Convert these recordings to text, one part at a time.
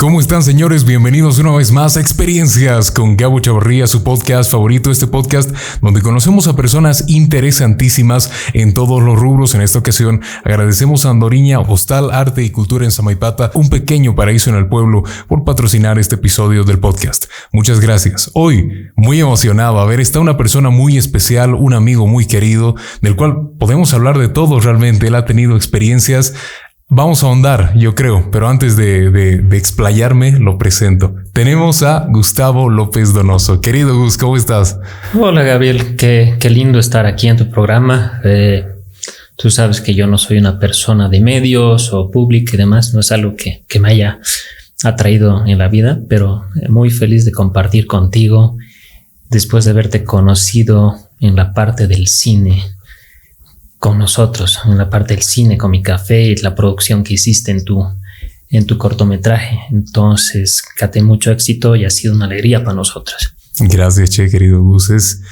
¿Cómo están señores? Bienvenidos una vez más a Experiencias con Gabo Chavarría, su podcast favorito, este podcast donde conocemos a personas interesantísimas en todos los rubros. En esta ocasión agradecemos a Andoriña, Hostal Arte y Cultura en Samaipata, un pequeño paraíso en el pueblo, por patrocinar este episodio del podcast. Muchas gracias. Hoy, muy emocionado, a ver, está una persona muy especial, un amigo muy querido, del cual podemos hablar de todo realmente. Él ha tenido experiencias Vamos a ahondar, yo creo, pero antes de, explayarme, lo presento. Tenemos a Gustavo López Donoso. Querido Gus, ¿cómo estás? Hola Gabriel, qué, lindo estar aquí en tu programa. Eh, tú sabes que yo no soy una persona de medios o público y demás, no es algo que, que me haya atraído en la vida, pero muy feliz de compartir contigo después de haberte conocido en la parte del cine con nosotros en la parte del cine, con mi café y la producción que hiciste en tu, en tu cortometraje. Entonces, cate mucho éxito y ha sido una alegría para nosotros. Gracias, Che, querido Gus. Es,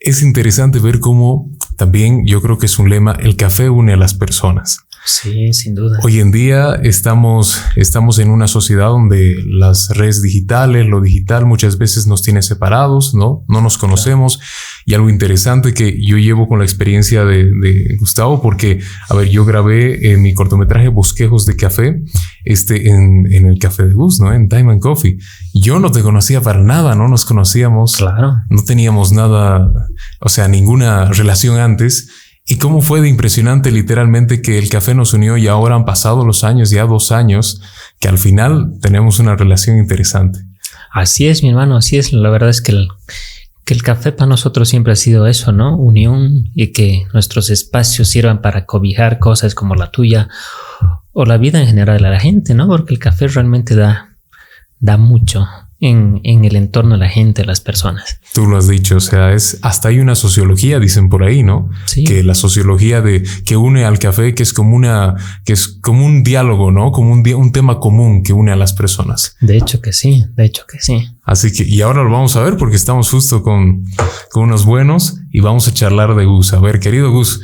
es interesante ver cómo también yo creo que es un lema, el café une a las personas. Sí, sin duda. Hoy en día estamos, estamos en una sociedad donde las redes digitales, lo digital muchas veces nos tiene separados, ¿no? No nos conocemos. Y algo interesante que yo llevo con la experiencia de, Gustavo, porque, a ver, yo grabé mi cortometraje Bosquejos de Café, este, en, en, el Café de Gus, ¿no? En Time and Coffee. Yo no te conocía para nada, no nos conocíamos. Claro. No teníamos nada, o sea, ninguna relación antes. ¿Y cómo fue de impresionante literalmente que el café nos unió y ahora han pasado los años, ya dos años, que al final tenemos una relación interesante? Así es, mi hermano, así es. La verdad es que el, que el café para nosotros siempre ha sido eso, ¿no? Unión y que nuestros espacios sirvan para cobijar cosas como la tuya o la vida en general de la gente, ¿no? Porque el café realmente da, da mucho, en, en, el entorno de la gente, de las personas. Tú lo has dicho, o sea, es hasta hay una sociología, dicen por ahí, ¿no? Sí. Que la sociología de que une al café, que es como una, que es como un diálogo, ¿no? Como un, un tema común que une a las personas. De hecho que sí, de hecho que sí. Así que, y ahora lo vamos a ver porque estamos justo con, con unos buenos y vamos a charlar de Gus. A ver, querido Gus,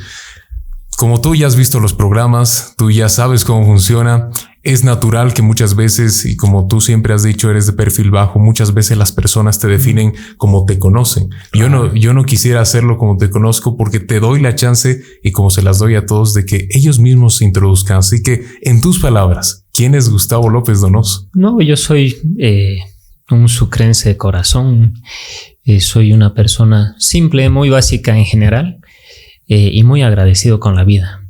como tú ya has visto los programas, tú ya sabes cómo funciona es natural que muchas veces, y como tú siempre has dicho, eres de perfil bajo, muchas veces las personas te definen como te conocen. Yo no, yo no quisiera hacerlo como te conozco porque te doy la chance y como se las doy a todos de que ellos mismos se introduzcan. Así que, en tus palabras, ¿quién es Gustavo López Donoso? No, yo soy eh, un sucrense de corazón. Eh, soy una persona simple, muy básica en general eh, y muy agradecido con la vida.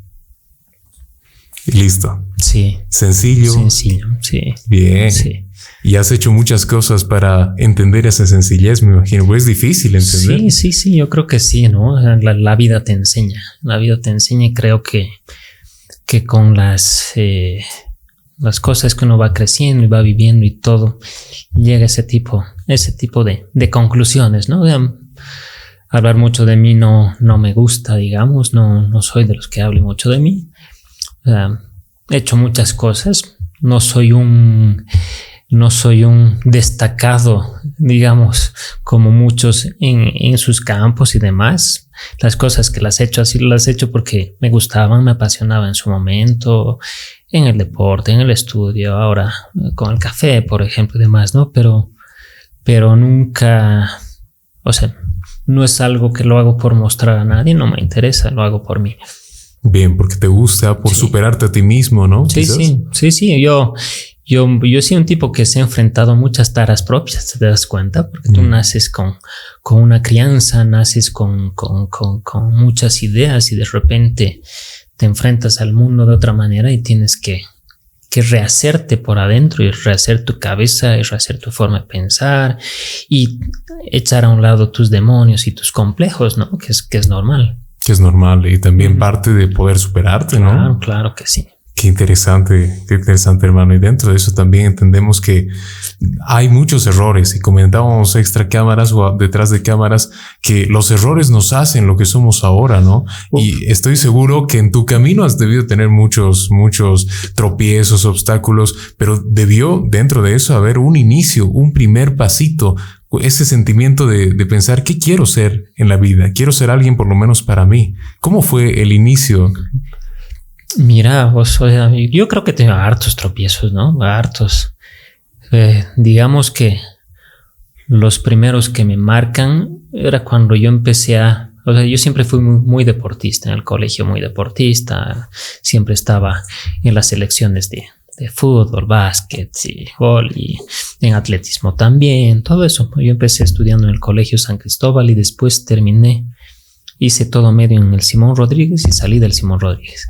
listo. Sí. Sencillo. Sencillo, sí. Bien. Sí. Y has hecho muchas cosas para entender esa sencillez, me imagino. Pues es difícil entender. Sí, sí, sí, yo creo que sí, ¿no? La, vida te enseña. La vida te enseña y creo que, que con las, eh, las cosas que uno va creciendo y va viviendo y todo, llega ese tipo, ese tipo de, de conclusiones, ¿no? Hablar mucho de mí no, no me gusta, digamos, no, no soy de los que hablen mucho de mí. He hecho muchas cosas. No soy un, no soy un destacado, digamos, como muchos en, en, sus campos y demás. Las cosas que las he hecho así las he hecho porque me gustaban, me apasionaban en su momento, en el deporte, en el estudio, ahora con el café, por ejemplo, y demás, ¿no? Pero, pero nunca, o sea, no es algo que lo hago por mostrar a nadie, no me interesa, lo hago por mí. Bien, porque te gusta, por superarte a ti mismo, ¿no? Sí, sí, sí, sí. Yo, yo, yo soy un tipo que se ha enfrentado a muchas taras propias, ¿te das cuenta? Porque tú naces con, con una crianza, naces con, con, con, con muchas ideas y de repente te enfrentas al mundo de otra manera y tienes que, que rehacerte por adentro y rehacer tu cabeza y rehacer tu forma de pensar y echar a un lado tus demonios y tus complejos, ¿no? Que es, que es normal que es normal y también parte de poder superarte, ¿no? Claro, claro que sí. Qué interesante, qué interesante, hermano. Y dentro de eso también entendemos que hay muchos errores y comentábamos extra cámaras o detrás de cámaras que los errores nos hacen lo que somos ahora, ¿no? Y estoy seguro que en tu camino has debido tener muchos, muchos tropiezos, obstáculos, pero debió dentro de eso haber un inicio, un primer pasito ese sentimiento de, pensar qué quiero ser en la vida, quiero ser alguien por lo menos para mí. ¿Cómo fue el inicio? Mira, vos, yo creo que tengo hartos tropiezos, ¿no? Hartos. Eh, digamos que los primeros que me marcan era cuando yo empecé a... O sea, yo siempre fui muy, deportista, en el colegio muy deportista, siempre estaba en las selecciones de, de fútbol, básquet y y en atletismo también, todo eso. Yo empecé estudiando en el Colegio San Cristóbal y después terminé, hice todo medio en el Simón Rodríguez y salí del Simón Rodríguez.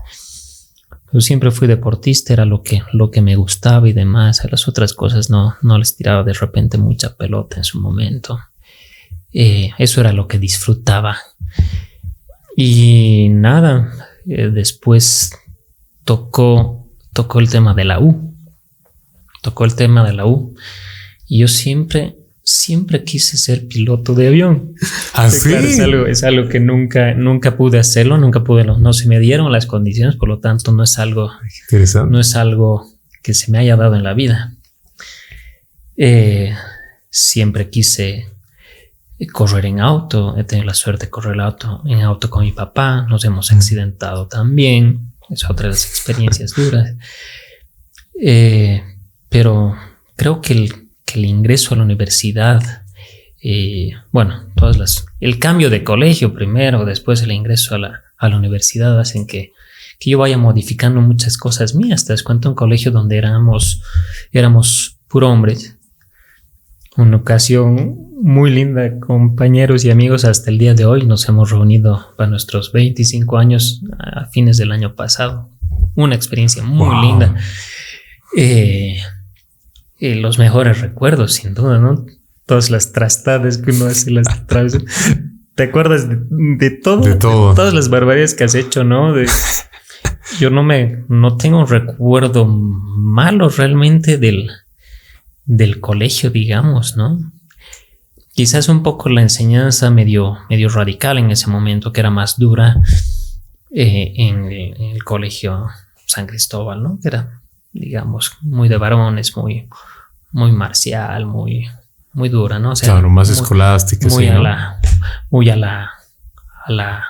Yo siempre fui deportista, era lo que, lo que me gustaba y demás. A las otras cosas no, no les tiraba de repente mucha pelota en su momento. Eh, eso era lo que disfrutaba. Y nada, eh, después tocó, tocó el tema de la U. Tocó el tema de la U. Y yo siempre siempre quise ser piloto de avión. Así. ¿Ah, es, algo, que nunca, nunca pude hacerlo, nunca pude, no, se me dieron las condiciones, por lo tanto no es algo, no es algo que se me haya dado en la vida. Eh, siempre quise correr en auto, he tenido la suerte de correr auto, en auto con mi papá, nos hemos accidentado también, es otra de las experiencias duras. Eh, pero creo que el que el ingreso a la universidad, eh, bueno, todas las, el cambio de colegio primero, después el ingreso a la, a la universidad hacen que, que, yo vaya modificando muchas cosas mías. Te das cuenta, un colegio donde éramos, éramos puro hombres. Una ocasión muy linda, compañeros y amigos, hasta el día de hoy nos hemos reunido para nuestros 25 años a fines del año pasado. Una experiencia muy linda. Eh, los mejores recuerdos, sin duda, ¿no? Todas las trastadas que uno hace, las ¿Te acuerdas de, todo? De todo. todas las barbaridades que has hecho, ¿no? yo no me, no tengo un recuerdo malo realmente del, del colegio, digamos, ¿no? Quizás un poco la enseñanza medio, medio radical en ese momento, que era más dura eh, en, el, colegio San Cristóbal, ¿no? Que era digamos, muy de varones, muy, muy marcial, muy, muy dura, ¿no? O sea, claro, más escolástica, muy a la, muy a la, a la,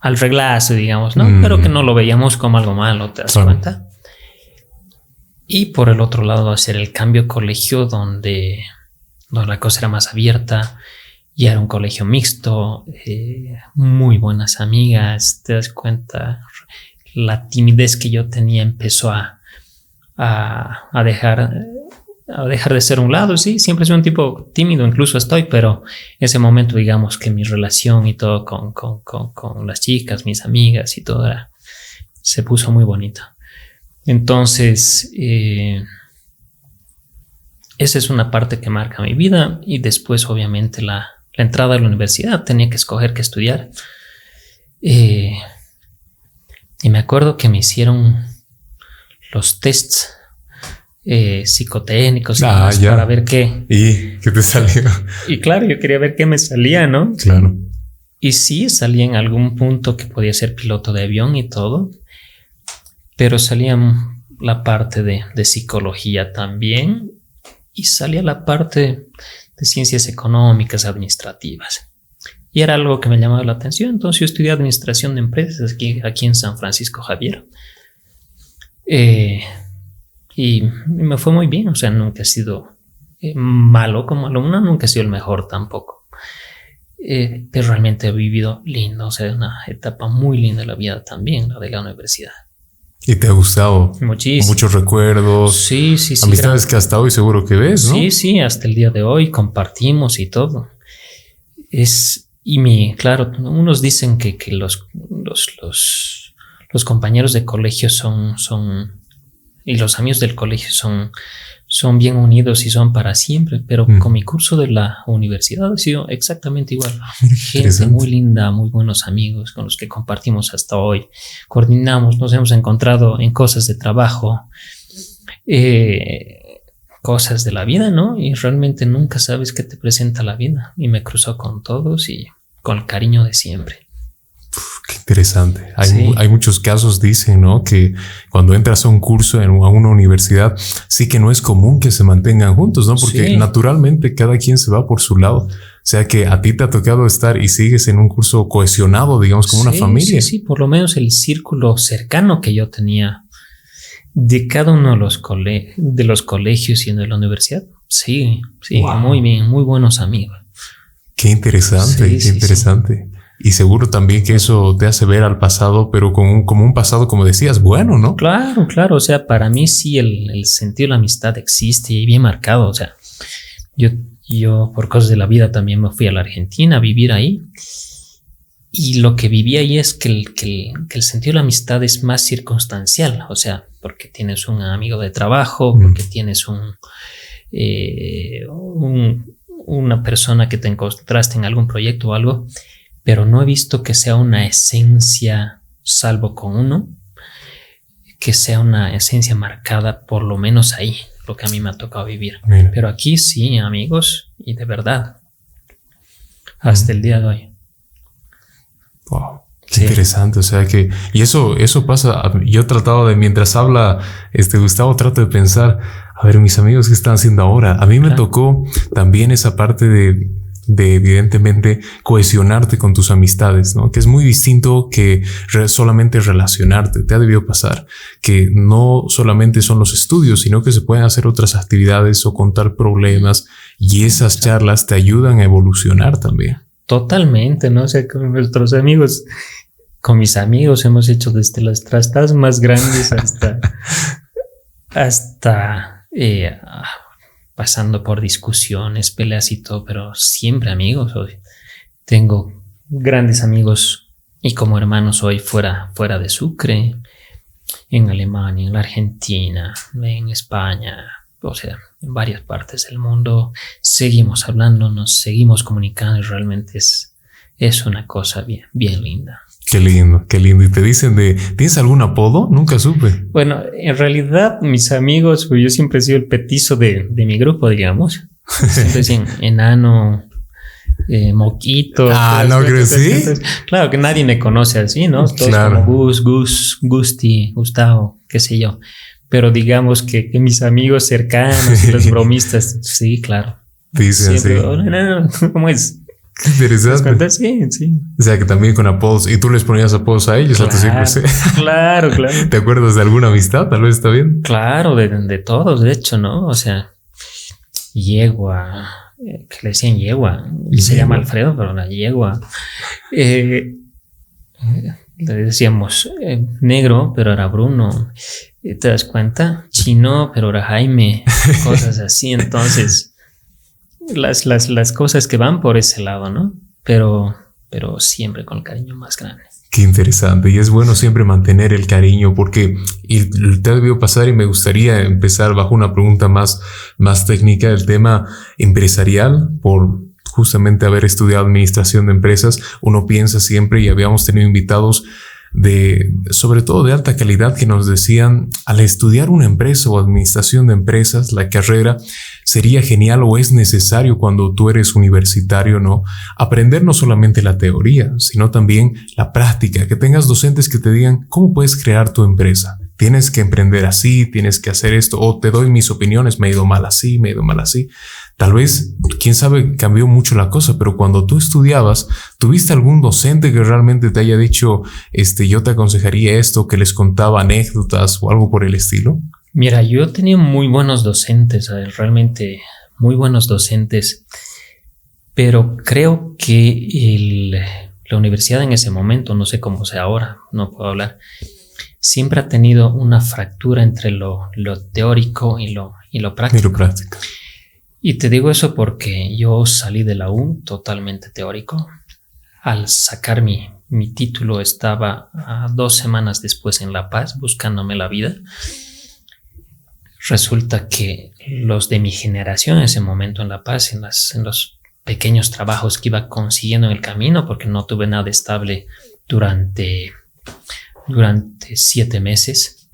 al reglazo, digamos, ¿no? Mm. Pero que no lo veíamos como algo malo, ¿te das cuenta? Y por el otro lado, hacer el cambio colegio donde, donde la cosa era más abierta, y era un colegio mixto, eh, muy buenas amigas, te das cuenta, la timidez que yo tenía empezó a, a, dejar dejar de ser un lado, sí, siempre soy un tipo tímido, incluso estoy, pero ese momento, digamos que mi relación y todo con, con, con, las chicas, mis amigas y todo se puso muy bonita. Entonces, eh, esa es una parte que marca mi vida y después, obviamente, la, entrada a la universidad, tenía que escoger qué estudiar. Eh, y me acuerdo que me hicieron los tests eh, psicotécnicos ah, para ver qué. ¿Y qué te salió? Y claro, yo quería ver qué me salía, ¿no? Claro. Y sí, salía en algún punto que podía ser piloto de avión y todo, pero salía la parte de, de psicología también y salía la parte de ciencias económicas, administrativas. Y era algo que me llamaba la atención. Entonces yo estudié administración de empresas aquí, aquí en San Francisco Javier. Eh, y me fue muy bien, o sea, nunca he sido eh, malo como alumno, nunca he sido el mejor tampoco. Eh, pero realmente he vivido lindo, o sea, una etapa muy linda de la vida también, la de la universidad. ¿Y te ha gustado? Muchísimo. Muchos recuerdos. Sí, sí, sí. Amistades que hasta hoy seguro que ves, ¿no? Sí, sí, hasta el día de hoy compartimos y todo. Es, y mi, claro, unos dicen que, que los, los, los los compañeros de colegio son, son, y los amigos del colegio son, son bien unidos y son para siempre, pero mm. con mi curso de la universidad ha sido exactamente igual. Gente muy linda, muy buenos amigos con los que compartimos hasta hoy. Coordinamos, nos hemos encontrado en cosas de trabajo, eh, cosas de la vida, ¿no? Y realmente nunca sabes qué te presenta la vida. Y me cruzó con todos y con el cariño de siempre. Qué interesante. Hay, muchos casos, dicen, ¿no? Que cuando entras a un curso en, a una universidad, sí que no es común que se mantengan juntos, ¿no? Porque naturalmente cada quien se va por su lado. O sea que a ti te ha tocado estar y sigues en un curso cohesionado, digamos, como una familia. Sí, sí, por lo menos el círculo cercano que yo tenía De cada uno de los, de los colegios y de la universidad, sí, sí, muy bien, muy buenos amigos. Qué interesante, qué interesante. Y seguro también que eso te hace ver al pasado, pero como un, como un pasado, como decías, bueno, ¿no? Claro, claro. O sea, para mí sí el, el sentido de la amistad existe y bien marcado. O sea, yo, yo por cosas de la vida también me fui a la Argentina a vivir ahí. Y lo que viví ahí es que el, que el, sentido de la amistad es más circunstancial. O sea, porque tienes un amigo de trabajo, porque tienes un, eh, un, una persona que te encontraste en algún proyecto o algo pero no he visto que sea una esencia, salvo con uno, que sea una esencia marcada por lo menos ahí, lo que a mí me ha tocado vivir. Pero aquí sí, amigos, y de verdad, hasta el día de hoy. Wow. Qué interesante, o sea que, y eso, eso pasa, yo he tratado de, mientras habla este Gustavo, trato de pensar, a ver, mis amigos, ¿qué están haciendo ahora? A mí me tocó también esa parte de, de evidentemente cohesionarte con tus amistades, ¿no? Que es muy distinto que solamente relacionarte. Te ha debido pasar que no solamente son los estudios, sino que se pueden hacer otras actividades o contar problemas y esas charlas te ayudan a evolucionar también. Totalmente, ¿no? O sea, con nuestros amigos, con mis amigos hemos hecho desde las trastas más grandes hasta, hasta eh, pasando por discusiones, peleas y todo, pero siempre amigos hoy. Tengo grandes amigos y como hermanos hoy fuera, fuera de Sucre, en Alemania, en la Argentina, en España, o sea, en varias partes del mundo. Seguimos hablando, nos seguimos comunicando y realmente es, es una cosa bien, bien linda. Qué lindo, qué lindo. Y te dicen de, ¿tienes algún apodo? Nunca supe. Bueno, en realidad mis amigos, pues yo siempre he sido el petizo de, de mi grupo, digamos. Siempre decían enano, eh, moquito. Ah, no creo sí. Claro que nadie me conoce así, ¿no? Todos claro. como Gus, Gus, Gusti, Gustavo, qué sé yo. Pero digamos que, que mis amigos cercanos los bromistas, sí, claro. Dicen así. Oh, ¿Cómo es? Qué interesante. Sí, sí. O sea, que también con apodos. ¿Y tú les ponías apodos a ellos? Claro, claro, claro. ¿Te acuerdas de alguna amistad? Tal vez está bien. Claro, de, de todos, de hecho, ¿no? O sea, yegua, eh, que le decían yegua. Se llama Alfredo, pero la yegua. Eh, le decíamos eh, negro, pero era Bruno. ¿Te das cuenta? Chino, pero era Jaime. Cosas así. Entonces las, las, las cosas que van por ese lado, ¿no? Pero, pero siempre con el cariño más grande. Qué interesante. Y es bueno siempre mantener el cariño porque y te debió pasar y me gustaría empezar bajo una pregunta más, más técnica del tema empresarial por justamente haber estudiado administración de empresas. Uno piensa siempre y habíamos tenido invitados de, sobre todo de alta calidad, que nos decían, al estudiar una empresa o administración de empresas, la carrera sería genial o es necesario cuando tú eres universitario, ¿no? Aprender no solamente la teoría, sino también la práctica, que tengas docentes que te digan cómo puedes crear tu empresa. Tienes que emprender así, tienes que hacer esto, o te doy mis opiniones, me he ido mal así, me he ido mal así. Tal vez, quién sabe, cambió mucho la cosa, pero cuando tú estudiabas, ¿tuviste algún docente que realmente te haya dicho, este, yo te aconsejaría esto, que les contaba anécdotas o algo por el estilo? Mira, yo tenía muy buenos docentes, realmente muy buenos docentes, pero creo que la universidad en ese momento, no sé cómo sea ahora, no puedo hablar, siempre ha tenido una fractura entre lo, teórico y lo, y lo práctico. Y lo práctico. Y te digo eso porque yo salí de la U totalmente teórico. Al sacar mi, mi título estaba dos semanas después en La Paz buscándome la vida. Resulta que los de mi generación en ese momento en La Paz, en, las, en los pequeños trabajos que iba consiguiendo en el camino, porque no tuve nada estable durante, durante siete meses,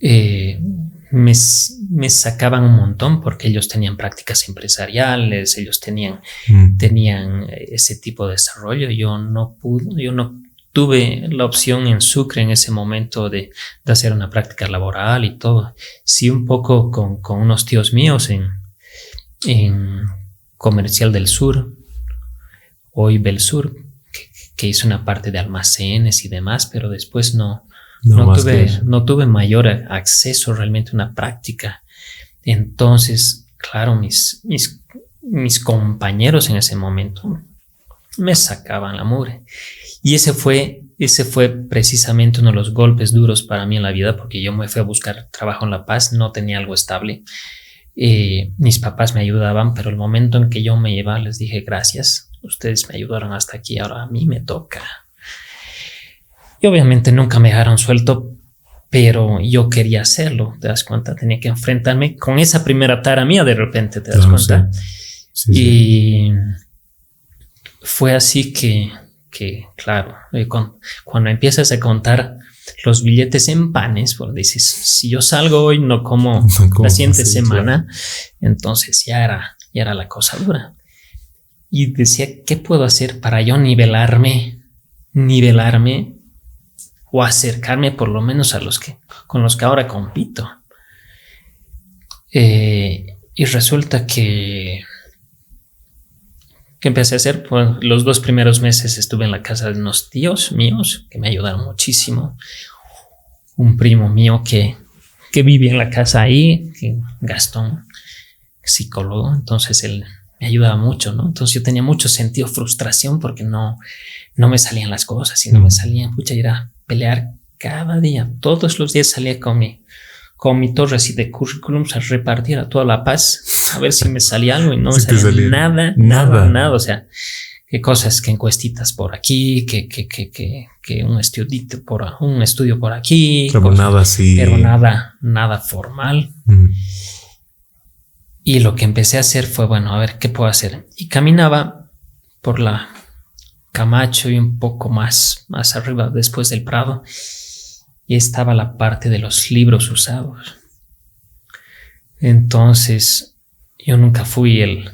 eh, me, me, sacaban un montón porque ellos tenían prácticas empresariales, ellos tenían, mm. tenían ese tipo de desarrollo. Yo no pude, yo no tuve la opción en Sucre en ese momento de, de hacer una práctica laboral y todo. Sí, un poco con, con unos tíos míos en, en Comercial del Sur, hoy Bel Sur, que, hizo una parte de almacenes y demás, pero después no, No, tuve, no tuve mayor acceso realmente a una práctica. Entonces, claro, mis, mis, mis compañeros en ese momento me sacaban la mugre. Y ese fue, ese fue precisamente uno de los golpes duros para mí en la vida, porque yo me fui a buscar trabajo en La Paz, no tenía algo estable. Eh, mis papás me ayudaban, pero el momento en que yo me iba, les dije gracias, ustedes me ayudaron hasta aquí, ahora a mí me toca. Y obviamente nunca me dejaron suelto, pero yo quería hacerlo, ¿te das cuenta? Tenía que enfrentarme con esa primera tara mía de repente, ¿te das cuenta? y fue así que, que claro, eh, cuando empiezas a contar los billetes en panes, pues dices, si yo salgo hoy, no como la siguiente semana, entonces ya era, ya era la cosa dura. Y decía, ¿qué puedo hacer para yo nivelarme, nivelarme o acercarme por lo menos a los que, con los que ahora compito? Eh, y resulta que ¿Qué empecé a hacer? Pues los dos primeros meses estuve en la casa de unos tíos míos que me ayudaron muchísimo. Un primo mío que, que vivía en la casa ahí, Gastón, psicólogo, entonces él me ayudaba mucho, ¿no? Entonces yo tenía mucho sentido frustración porque no, no me salían las cosas y no me salían, pucha, ir a pelear cada día, todos los días salía con mi, con mi torre así de currículums a repartir a toda La Paz, a ver si me salía algo y no me salía, nada, nada, nada, o sea, qué cosas, que encuestitas por aquí, que, que, que, que, que un estudio por un estudio por aquí, pero nada así, pero nada, nada formal. Y lo que empecé a hacer fue, bueno, a ver qué puedo hacer. Y caminaba por la Camacho y un poco más, más arriba, después del Prado y estaba la parte de los libros usados. Entonces, yo nunca fui el,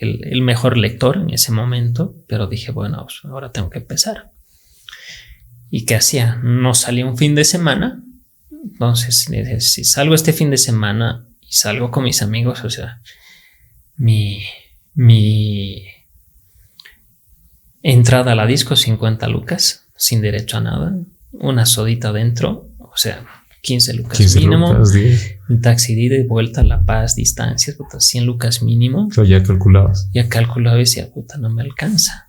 el, mejor lector en ese momento, pero dije, bueno, pues, ahora tengo que empezar. ¿Y qué hacía? No salía un fin de semana. Entonces, si salgo este fin de semana y salgo con mis amigos, o sea, mi, mi entrada a la disco 50 lucas, sin derecho a nada una sodita dentro, o sea, 15 lucas mínimo, un taxi de ida y vuelta a La Paz, distancias, 100 lucas mínimo. Pero ya calculabas. Ya calculaba y decía, puta, no me alcanza.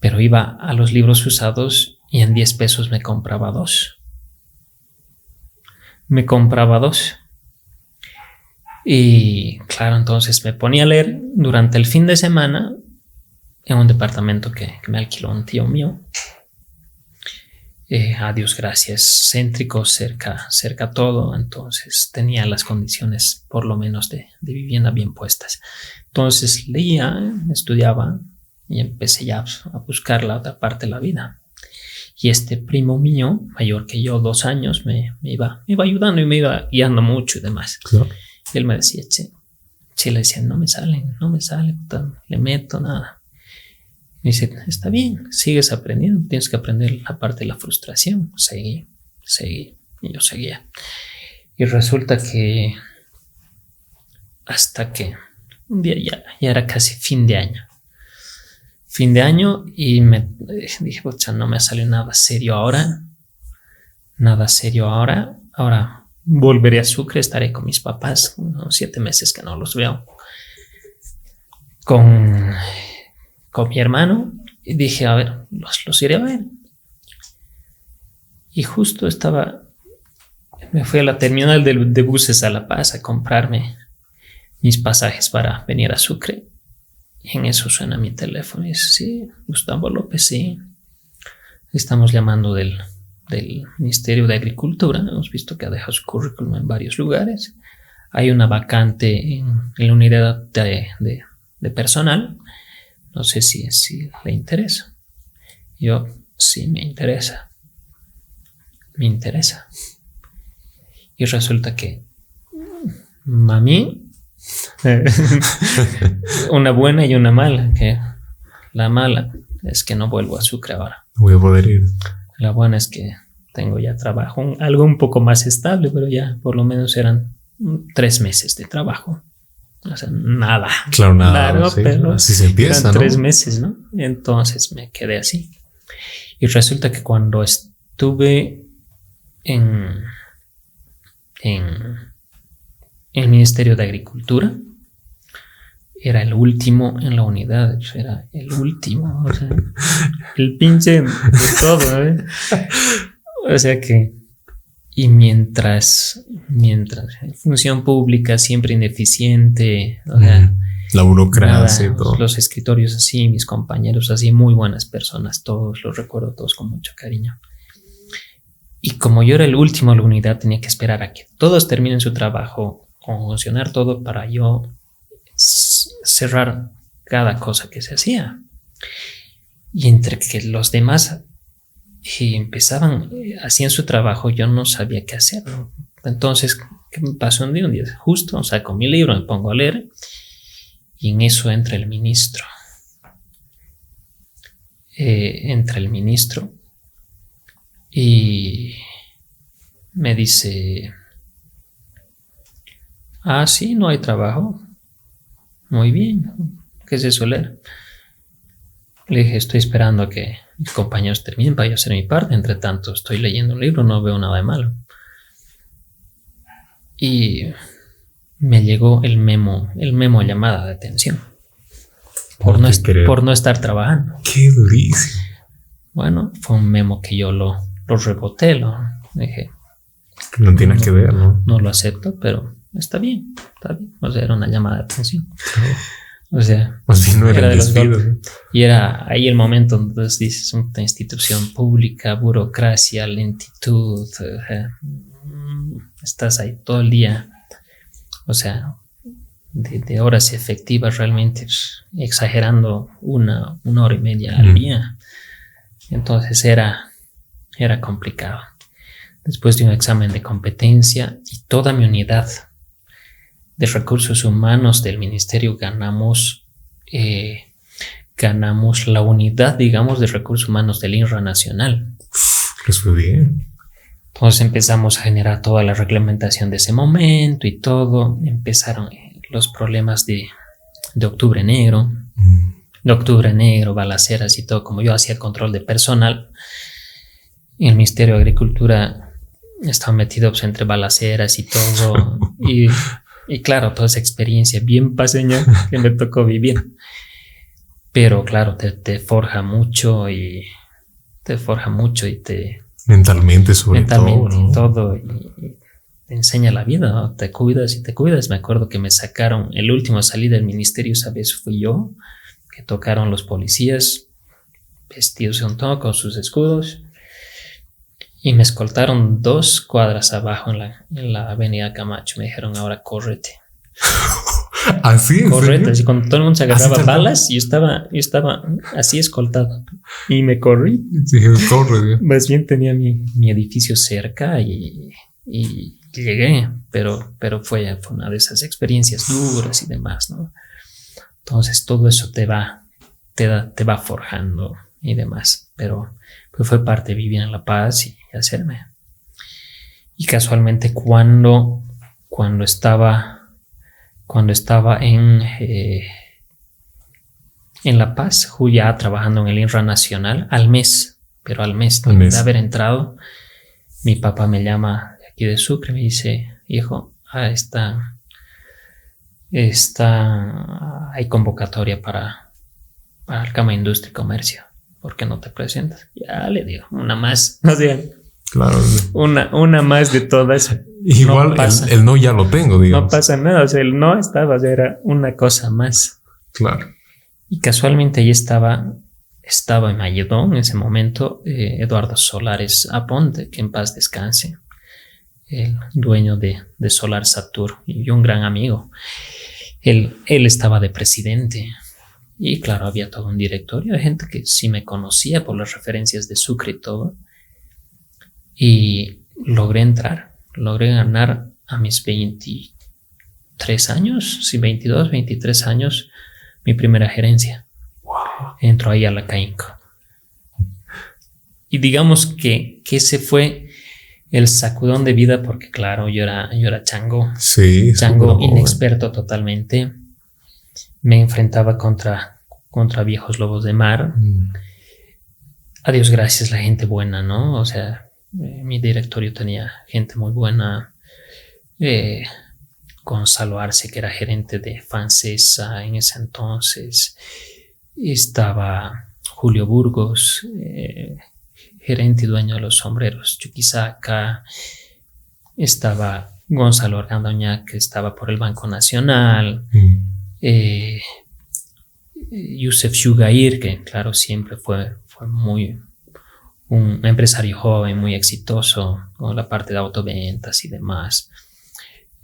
Pero iba a los libros usados y en 10 pesos me compraba dos. Me compraba dos. Y claro, entonces me ponía a leer durante el fin de semana en un departamento que, que me alquiló un tío mío eh, a Dios gracias, céntrico, cerca, cerca todo, entonces tenía las condiciones por lo menos de, vivienda bien puestas. Entonces leía, estudiaba y empecé ya a buscar la otra parte de la vida. Y este primo mío, mayor que yo, dos años, me, iba, me iba ayudando y me iba guiando mucho y demás. Y él me decía, che, che, le decía, no me salen, no me sale, le meto nada. Me dice, está bien, sigues aprendiendo, tienes que aprender la parte de la frustración. Seguí, seguí, y yo seguía. Y resulta que hasta que un día ya, ya era casi fin de año. Fin de año y me dije, no me salido nada serio ahora. Nada serio ahora. Ahora volveré a Sucre, estaré con mis papás, unos siete meses que no los veo. Con con mi hermano y dije, a ver, los, los iré a ver. Y justo estaba, me fui a la terminal de, de, buses a La Paz a comprarme mis pasajes para venir a Sucre. Y en eso suena mi teléfono y dice, sí, Gustavo López, sí. Estamos llamando del, del Ministerio de Agricultura. Hemos visto que ha dejado su currículum en varios lugares. Hay una vacante en, la unidad de, de, de personal no sé si, si le interesa. Yo, sí me interesa. Me interesa. Y resulta que mami, una buena y una mala, que la mala es que no vuelvo a Sucre ahora. Voy a poder ir. La buena es que tengo ya trabajo, algo un poco más estable, pero ya por lo menos eran tres meses de trabajo. O sea, nada. Claro, nada. pero así se empieza. Eran tres meses, ¿no? Entonces me quedé así. Y resulta que cuando estuve en, en el Ministerio de Agricultura. Era el último en la unidad, era el último, o sea, el pinche de todo, ¿eh? O sea que, y mientras, mientras, función pública siempre ineficiente, o sea, la burocracia todo. Los escritorios así, mis compañeros así, muy buenas personas, todos los recuerdo todos con mucho cariño. Y como yo era el último en la unidad, tenía que esperar a que todos terminen su trabajo, funcionar todo para yo cerrar cada cosa que se hacía. Y entre que los demás eh, empezaban, eh, hacían su trabajo, yo no sabía qué hacer. Entonces, ¿qué me pasó un día? Un día justo saco mi libro, me pongo a leer y en eso entra el ministro. Eh, entra el ministro y me dice, ah, sí, no hay trabajo. Muy bien, ¿qué es eso leer? Le dije, estoy esperando a que mis compañeros terminen para yo hacer mi parte. Entre tanto, estoy leyendo un libro, no veo nada de malo. Y me llegó el memo, el memo llamada de atención. Por, no, por no estar trabajando. Qué durísimo. Bueno, fue un memo que yo lo, lo reboté, lo dije. No tiene que ver, ¿no? No lo acepto, pero está bien, está bien. O sea, era una llamada de atención. O sea, no era, de los Y era ahí el momento donde dices una institución pública, burocracia, lentitud. Mm, estás ahí todo el día o sea, de, horas efectivas realmente pues, exagerando una, una hora y media al día. Entonces era, era complicado. Después de un examen de competencia y toda mi unidad de recursos humanos del ministerio ganamos, eh, ganamos la unidad, digamos, de recursos humanos del INRA nacional. Les fue bien. Entonces empezamos a generar toda la reglamentación de ese momento y todo. Empezaron los problemas de, de octubre negro, mm. de octubre negro, balaceras y todo. Como yo hacía control de personal, el Ministerio de Agricultura estaba metido pues, entre balaceras y todo. y, y claro, toda esa experiencia bien paseña que me tocó vivir. Pero claro, te, te forja mucho y te forja mucho y te, Mentalmente, sobre todo. todo. Y, te enseña la vida, te cuidas y te cuidas. Me acuerdo que me sacaron, el último a salir del ministerio, ¿sabes? Fui yo, que tocaron los policías, vestidos un todo con sus escudos. Y me escoltaron dos cuadras abajo en la, en la avenida Camacho. Me dijeron, ahora córrete. Así Correcto, así cuando todo el mundo se agarraba balas, yo estaba, yo estaba así escoltado. Y me corrí. Sí, corre. Más bien tenía mi, mi edificio cerca y, y, llegué, pero, pero fue, fue una de esas experiencias duras y demás, ¿no? Entonces todo eso te va, te, da, te va forjando y demás, pero pues fue parte de vivir en La Paz y hacerme. Y casualmente cuando, cuando estaba cuando estaba en, eh, en La Paz, ya trabajando en el INRA Nacional, al mes, pero al mes, de haber entrado, mi papá me llama de aquí de Sucre, me dice, hijo, ah, está, está, hay convocatoria para, para el Cama Industria y Comercio, ¿por qué no te presentas? Ya le digo, una más, no sé, Claro. Una, una más de todas. Igual el, no ya lo tengo, digamos. No pasa nada, o sea, el no estaba, era una cosa más. Claro. Y casualmente ahí estaba, estaba y me ayudó en ese momento eh, Eduardo Solares Aponte, que en paz descanse, el dueño de, de Solar Satur y un gran amigo. Él, él estaba de presidente. Y claro, había todo un directorio de gente que sí me conocía por las referencias de Sucre y todo y logré entrar, logré ganar a mis 23 años, sí, 22, 23 años, mi primera gerencia. Wow. Entro ahí a la CAINCO. Y digamos que, que ese fue el sacudón de vida porque claro, yo era, yo era chango. Sí. Chango inexperto totalmente. Me enfrentaba contra, contra viejos lobos de mar. Mm. A Dios gracias, la gente buena, ¿no? O sea, Eh, mi directorio tenía gente muy buena. Eh, Gonzalo Arce, que era gerente de Fancesa en ese entonces. Estaba Julio Burgos, eh, gerente y dueño de los sombreros Chuquisaca. Estaba Gonzalo Argandoña, que estaba por el Banco Nacional. Mm. Eh, Yusef Shugair, que claro, siempre fue, fue muy un empresario joven, muy exitoso con la parte de autoventas y demás.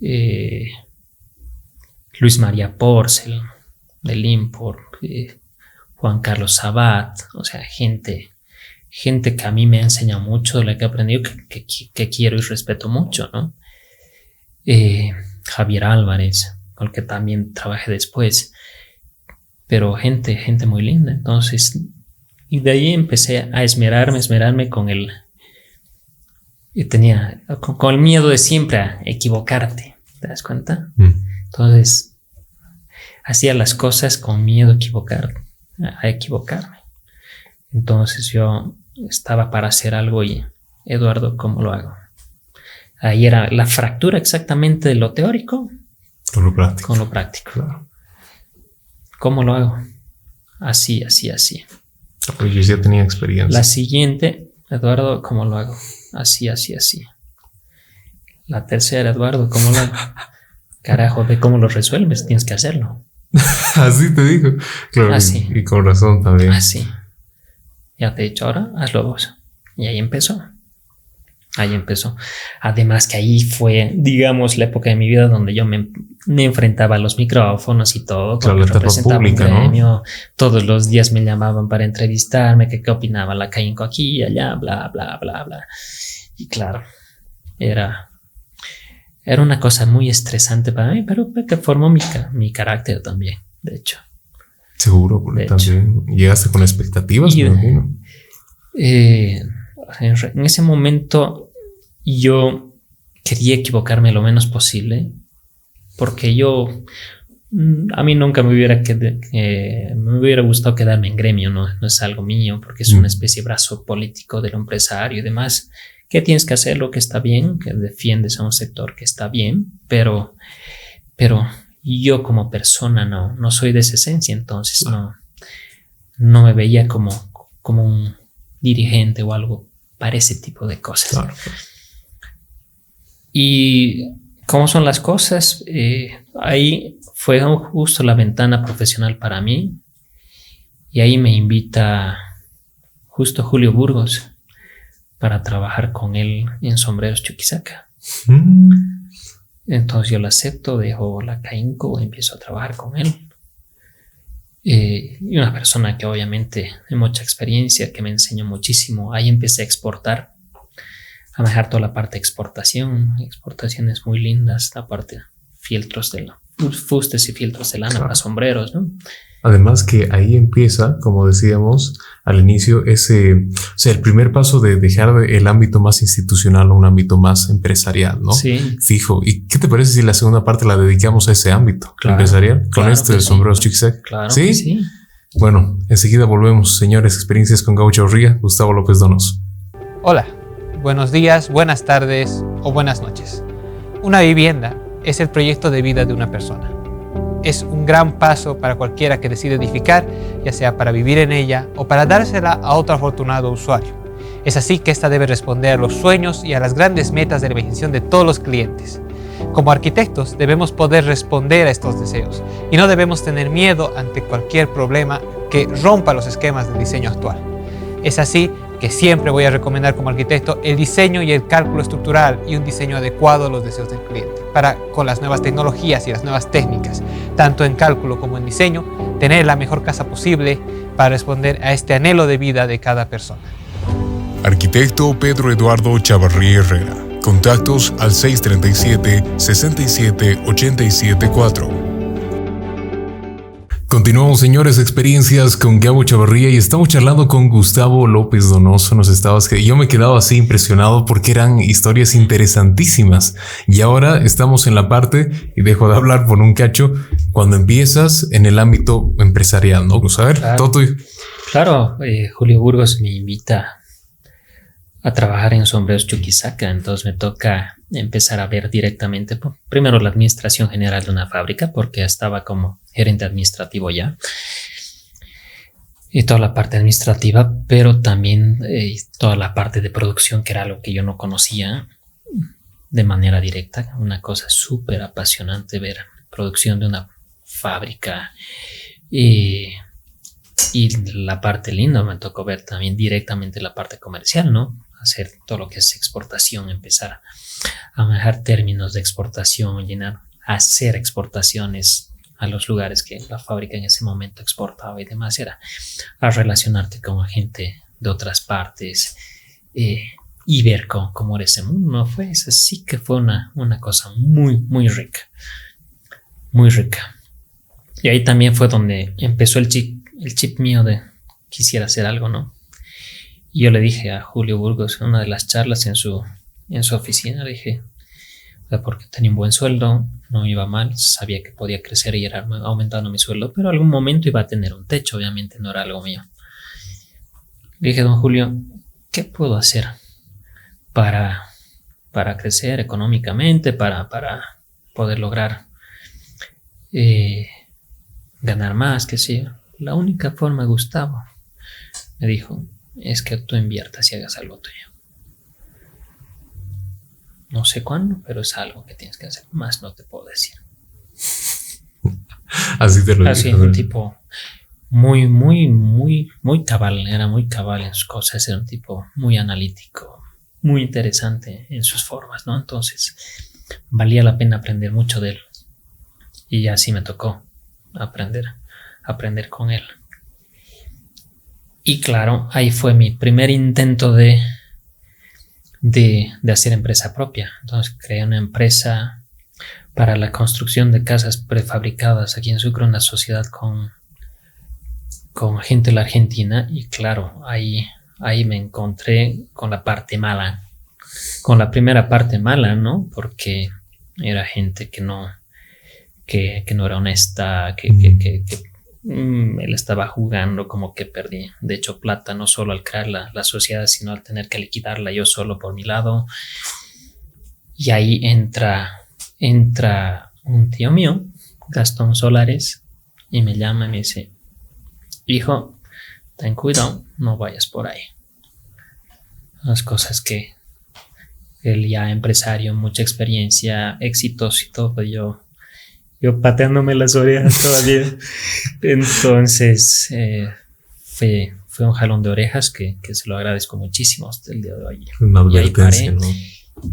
Eh, Luis María Porcel, del Import, eh, Juan Carlos Sabat, o sea, gente, gente que a mí me ha enseñado mucho, de la que he aprendido, que, quiero y respeto mucho, ¿no? Eh, Javier Álvarez, con el que también trabajé después, pero gente, gente muy linda, entonces, y de ahí empecé a esmerarme, esmerarme con el, y tenía, con, el miedo de siempre a equivocarte, ¿te das cuenta? Mm. Entonces, hacía las cosas con miedo a equivocar, a equivocarme. Entonces yo estaba para hacer algo y, Eduardo, ¿cómo lo hago? Ahí era la fractura exactamente de lo teórico con lo práctico. Con lo práctico. ¿Cómo lo hago? Así, así, así. Porque yo ya tenía experiencia. La siguiente, Eduardo, ¿cómo lo hago? Así, así, así. La tercera, Eduardo, ¿cómo lo hago? Carajo, ve cómo lo resuelves, tienes que hacerlo. Así te digo. Claro, Así. Y, con razón también. Así. Ya te he dicho ahora, hazlo vos. Y ahí empezó. Ahí empezó. Además que ahí fue, digamos, la época de mi vida donde yo me, enfrentaba a los micrófonos y todo. Claro, la representaba pública, un premio. Todos los días me llamaban para entrevistarme, que qué opinaba la Caínco aquí allá, bla, bla, bla, bla. Y claro, era, era una cosa muy estresante para mí, pero que formó mi, mi carácter también, de hecho. Seguro, porque también llegaste con expectativas, me imagino. Eh, en ese momento yo quería equivocarme lo menos posible, porque yo mm, a mí nunca me hubiera, me hubiera gustado quedarme en gremio, no, no es algo mío, porque es una mm. especie de brazo político del empresario y demás. Que tienes que hacer lo que está bien, que defiendes a un sector que está bien, pero, pero yo como persona no, no soy de esa esencia, entonces no, no me veía como, como un dirigente o algo para ese tipo de cosas. Y cómo son las cosas, eh, ahí fue justo la ventana profesional para mí y ahí me invita justo Julio Burgos para trabajar con él en Sombreros Chuquisaca. Mm. Entonces yo lo acepto, dejo la Cainco, empiezo a trabajar con él. Eh, y una persona que obviamente hay mucha experiencia, que me enseñó muchísimo. Ahí empecé a exportar, a manejar toda la parte de exportación, exportaciones muy lindas, la parte de filtros de fustes y filtros de lana para sombreros, ¿no? Además que ahí empieza, como decíamos al inicio, ese, o sea, el primer paso de dejar el ámbito más institucional a un ámbito más empresarial, ¿no? Sí. Fijo. ¿Y qué te parece si la segunda parte la dedicamos a ese ámbito empresarial? Con este de sombreros Claro. ¿Sí? sí. Bueno, enseguida volvemos, señores, experiencias con Gaucho Ría, Gustavo López Donos. Hola, buenos días, buenas tardes o buenas noches. Una vivienda es el proyecto de vida de una persona es un gran paso para cualquiera que decide edificar, ya sea para vivir en ella o para dársela a otro afortunado usuario. Es así que esta debe responder a los sueños y a las grandes metas de la imaginación de todos los clientes. Como arquitectos debemos poder responder a estos deseos y no debemos tener miedo ante cualquier problema que rompa los esquemas del diseño actual. Es así que siempre voy a recomendar como arquitecto el diseño y el cálculo estructural y un diseño adecuado a los deseos del cliente, para con las nuevas tecnologías y las nuevas técnicas, tanto en cálculo como en diseño, tener la mejor casa posible para responder a este anhelo de vida de cada persona. Arquitecto Pedro Eduardo Chavarrí Herrera. Contactos al 637 67 87 4. Continuamos, señores, experiencias con Gabo Chavarría y estamos charlando con Gustavo López Donoso. Nos estabas que yo me he quedado así impresionado porque eran historias interesantísimas. Y ahora estamos en la parte, y dejo de hablar por un cacho, cuando empiezas en el ámbito empresarial, ¿no? Pues a ver, claro, Toto. Claro, eh, Julio Burgos me invita a trabajar en sombreros Chuquisaca, entonces me toca empezar a ver directamente, primero la administración general de una fábrica, porque estaba como gerente administrativo ya, y toda la parte administrativa, pero también eh, toda la parte de producción, que era algo que yo no conocía de manera directa, una cosa súper apasionante ver producción de una fábrica. Y, y la parte linda me tocó ver también directamente la parte comercial, ¿no? Hacer todo lo que es exportación, empezar a manejar términos de exportación, llenar, hacer exportaciones a los lugares que la fábrica en ese momento exportaba y demás, era a relacionarte con gente de otras partes eh, y ver cómo, cómo, era ese mundo. ¿no? Fue, sí que fue una, una cosa muy, muy rica, muy rica. Y ahí también fue donde empezó el chip, el chip mío de quisiera hacer algo, ¿no? Yo le dije a Julio Burgos en una de las charlas en su, en su oficina, le dije, porque tenía un buen sueldo, no iba mal, sabía que podía crecer y ir aumentando mi sueldo, pero algún momento iba a tener un techo, obviamente no era algo mío. Le dije, don Julio, ¿qué puedo hacer para, para crecer económicamente, para, para poder lograr eh, ganar más, que sí. La única forma, Gustavo, me dijo, es que tú inviertas y hagas algo tuyo. No sé cuándo, pero es algo que tienes que hacer. Más no te puedo decir. Así te lo Así, un tipo muy, muy, muy, muy cabal. Era muy cabal en sus cosas. Era un tipo muy analítico, muy interesante en sus formas, ¿no? Entonces, valía la pena aprender mucho de él. Y así me tocó aprender, aprender con él. Y claro, ahí fue mi primer intento de, de, hacer empresa propia. Entonces creé una empresa para la construcción de casas prefabricadas aquí en Sucre, una sociedad con, con gente de la Argentina. Y claro, ahí, ahí me encontré con la parte mala, con la primera parte mala, ¿no? Porque era gente que no, que, no era honesta, que, que, mm, él estaba jugando como que perdí, de hecho, plata no solo al crear la, sociedad, sino al tener que liquidarla yo solo por mi lado. Y ahí entra, entra un tío mío, Gastón Solares, y me llama y me dice, hijo, ten cuidado, no vayas por ahí. Las cosas que él ya empresario, mucha experiencia, éxitos y todo, yo yo pateándome las orejas todavía. Entonces, eh, fue, fue un jalón de orejas que, que, se lo agradezco muchísimo hasta el día de hoy. Una advertencia, ¿no?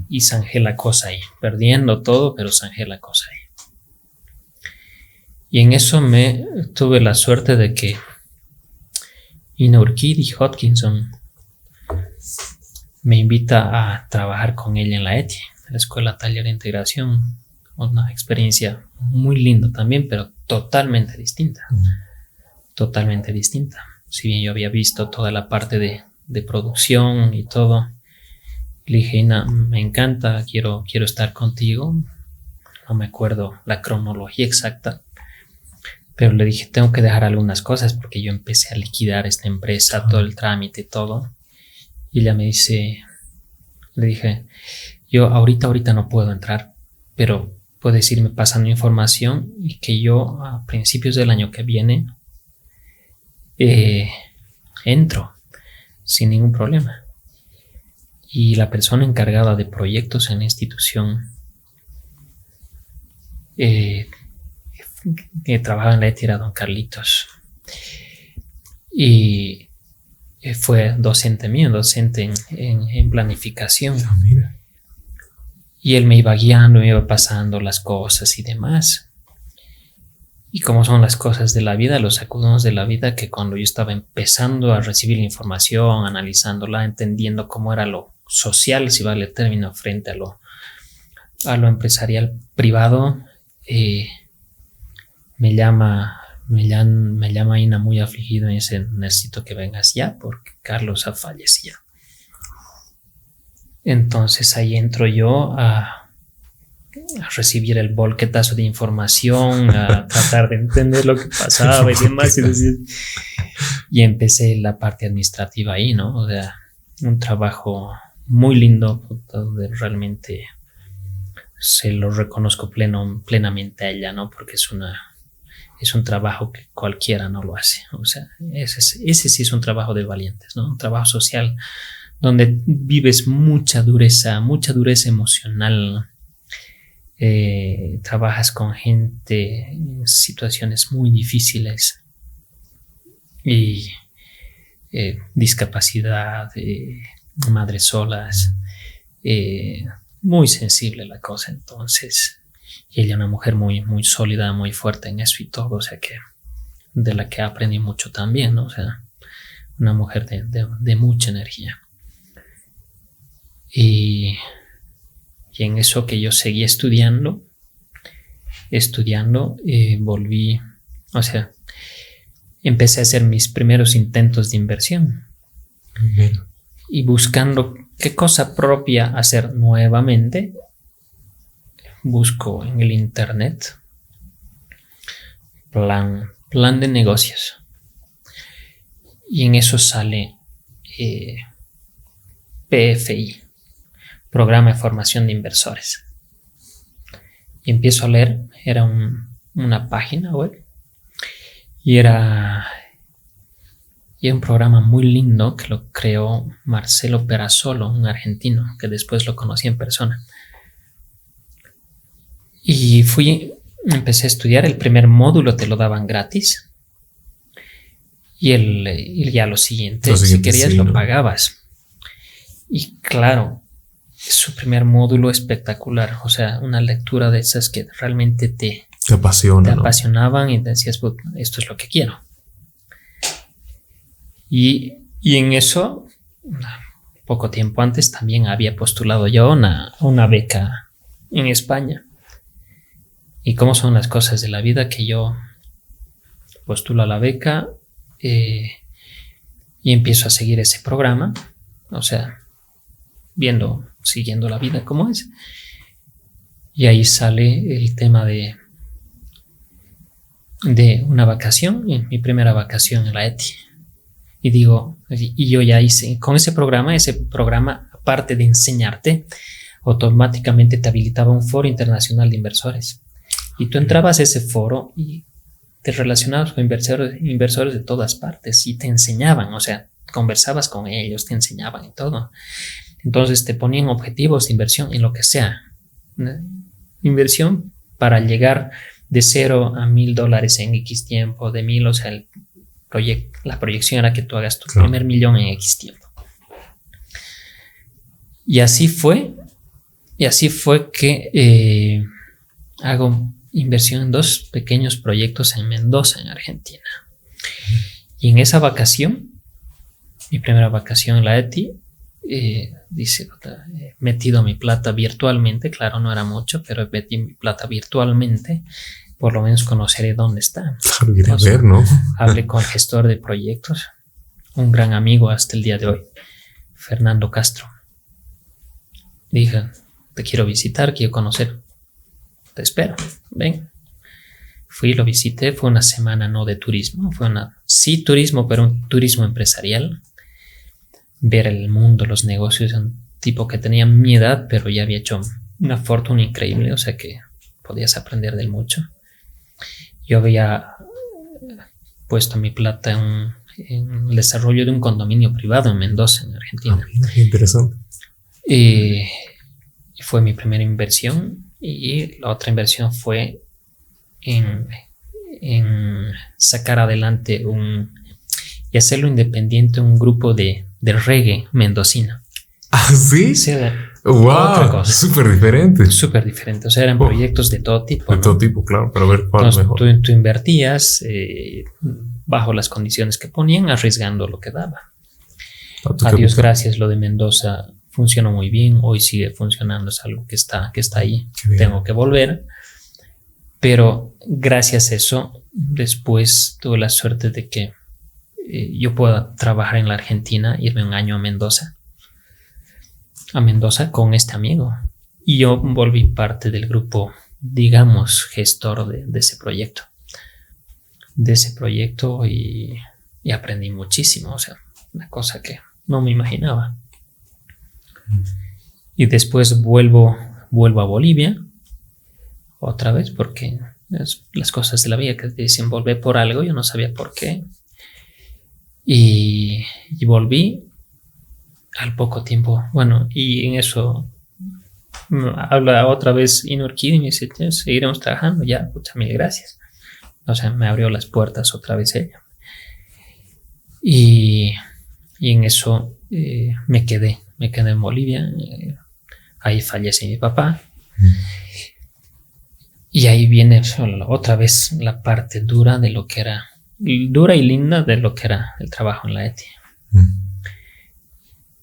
Y zanjé la cosa ahí, perdiendo todo, pero zanjé la cosa ahí. Y en eso me tuve la suerte de que Ina y Hodkinson me invita a trabajar con ella en la ETI, la Escuela Taller de Integración una experiencia muy linda también, pero totalmente distinta. Totalmente distinta. Si bien yo había visto toda la parte de, producción y todo, le dije, me encanta, quiero, quiero estar contigo. No me acuerdo la cronología exacta, pero le dije, tengo que dejar algunas cosas porque yo empecé a liquidar esta empresa, todo el trámite todo. Y ella me dice, le dije, yo ahorita, ahorita no puedo entrar, pero puedes irme pasando información y que yo a principios del año que viene eh, entro sin ningún problema. Y la persona encargada de proyectos en la institución eh, que trabaja en la ETI don Carlitos. Y eh, fue docente mío, docente en, planificación. Ah, y él me iba guiando, me iba pasando las cosas y demás. Y como son las cosas de la vida, los sacudones de la vida, que cuando yo estaba empezando a recibir información, analizándola, entendiendo cómo era lo social, si vale el término, frente a lo, a lo empresarial privado, eh, me llama, me llama, me llama Ina muy afligido y dice, necesito que vengas ya porque Carlos ha fallecido. Entonces ahí entro yo a, recibir el bolquetazo de información, a tratar de entender lo que pasaba y demás. Y, empecé la parte administrativa ahí, ¿no? O sea, un trabajo muy lindo, donde realmente se lo reconozco pleno, plenamente a ella, ¿no? Porque es una es un trabajo que cualquiera no lo hace. O sea, ese, ese sí es un trabajo de valientes, ¿no? Un trabajo social donde vives mucha dureza, mucha dureza emocional. Eh, trabajas con gente en situaciones muy difíciles y eh, discapacidad, eh, madres solas, muy sensible la cosa. Entonces, y ella una mujer muy, muy sólida, muy fuerte en eso y todo, o sea que de la que aprendí mucho también, ¿no? O sea, una mujer de, mucha energía. Y, y, en eso que yo seguí estudiando, estudiando, eh, volví, o sea, empecé a hacer mis primeros intentos de inversión. Y buscando qué cosa propia hacer nuevamente, busco en el internet plan, plan de negocios. Y en eso sale eh, PFI, Programa de Formación de Inversores. Y empiezo a leer, era una página web y era, y un programa muy lindo que lo creó Marcelo Perazolo, un argentino que después lo conocí en persona. Y fui, empecé a estudiar, el primer módulo te lo daban gratis. Y, el, ya lo siguiente, si querías lo pagabas. Y claro, su primer módulo espectacular, o sea, una lectura de esas que realmente te, te, apasiona, te apasionaban y decías, esto es lo que quiero. Y, y, en eso, poco tiempo antes, también había postulado yo una, una beca en España y cómo son las cosas de la vida que yo postulo a la beca eh, y empiezo a seguir ese programa, o sea, viendo, siguiendo la vida como es. Y ahí sale el tema de, de una vacación, mi primera vacación en la ETI. Y digo, y yo ya hice, con ese programa, ese programa, aparte de enseñarte, automáticamente te habilitaba un foro internacional de inversores. Y tú entrabas a ese foro y te relacionabas con inversores, inversores de todas partes y te enseñaban, o sea, conversabas con ellos, te enseñaban y todo. Entonces te ponían objetivos de inversión en lo que sea. Inversión para llegar de cero a mil dólares en X tiempo, de mil, o sea, el la proyección era que tú hagas tu primer millón en X tiempo. Y así fue, y así fue que eh, hago inversión en dos pequeños proyectos en Mendoza, en Argentina. Y en esa vacación, mi primera vacación en la ETI, eh, dice, he metido mi plata virtualmente, claro, no era mucho, pero metí mi plata virtualmente, por lo menos conoceré dónde está. ver, ¿no? Hablé con el gestor de proyectos, un gran amigo hasta el día de hoy, Fernando Castro. Dije, te quiero visitar, quiero conocer te espero, ven. Fui, lo visité, fue una semana no de turismo, fue una, sí turismo, pero un turismo empresarial. Ver el mundo, los negocios, un tipo que tenía mi edad, pero ya había hecho una fortuna increíble, o sea que podías aprender de mucho. Yo había puesto mi plata en, el desarrollo de un condominio privado en Mendoza, en Argentina. Ah, interesante. y fue mi primera inversión y la otra inversión fue en, sacar adelante un y hacerlo independiente un grupo de, de reggae mendocino. ¿Ah, sí? sí wow, súper diferente. Súper diferente. O sea, eran oh. proyectos de todo tipo. De todo tipo, claro, pero a ver cuál es mejor. Tú, invertías eh, bajo las condiciones que ponían, arriesgando lo que daba. A Dios gracias, lo de Mendoza funcionó muy bien, hoy sigue funcionando, es algo que está, que está ahí, tengo que volver. Pero gracias a eso, después tuve la suerte de que eh, yo pueda trabajar en la Argentina, irme un año a Mendoza, a Mendoza con este amigo. Y yo volví parte del grupo, digamos, gestor de, ese proyecto. De ese proyecto y, y aprendí muchísimo, o sea, una cosa que no me imaginaba. Y después vuelvo, vuelvo a Bolivia, otra vez, porque las cosas de la vida que dicen volver por algo, yo no sabía por qué. Y, y volví al poco tiempo, bueno, y en eso habla otra vez Inorkid y me dice, seguiremos trabajando, ya, muchas mil gracias. O sea, me abrió las puertas otra vez ella. Y, y en eso eh, me quedé, me quedé en Bolivia. Eh, ahí fallece mi papá. Y ahí viene otra vez la parte dura de lo que era, dura y linda de lo que era el trabajo en la ETI.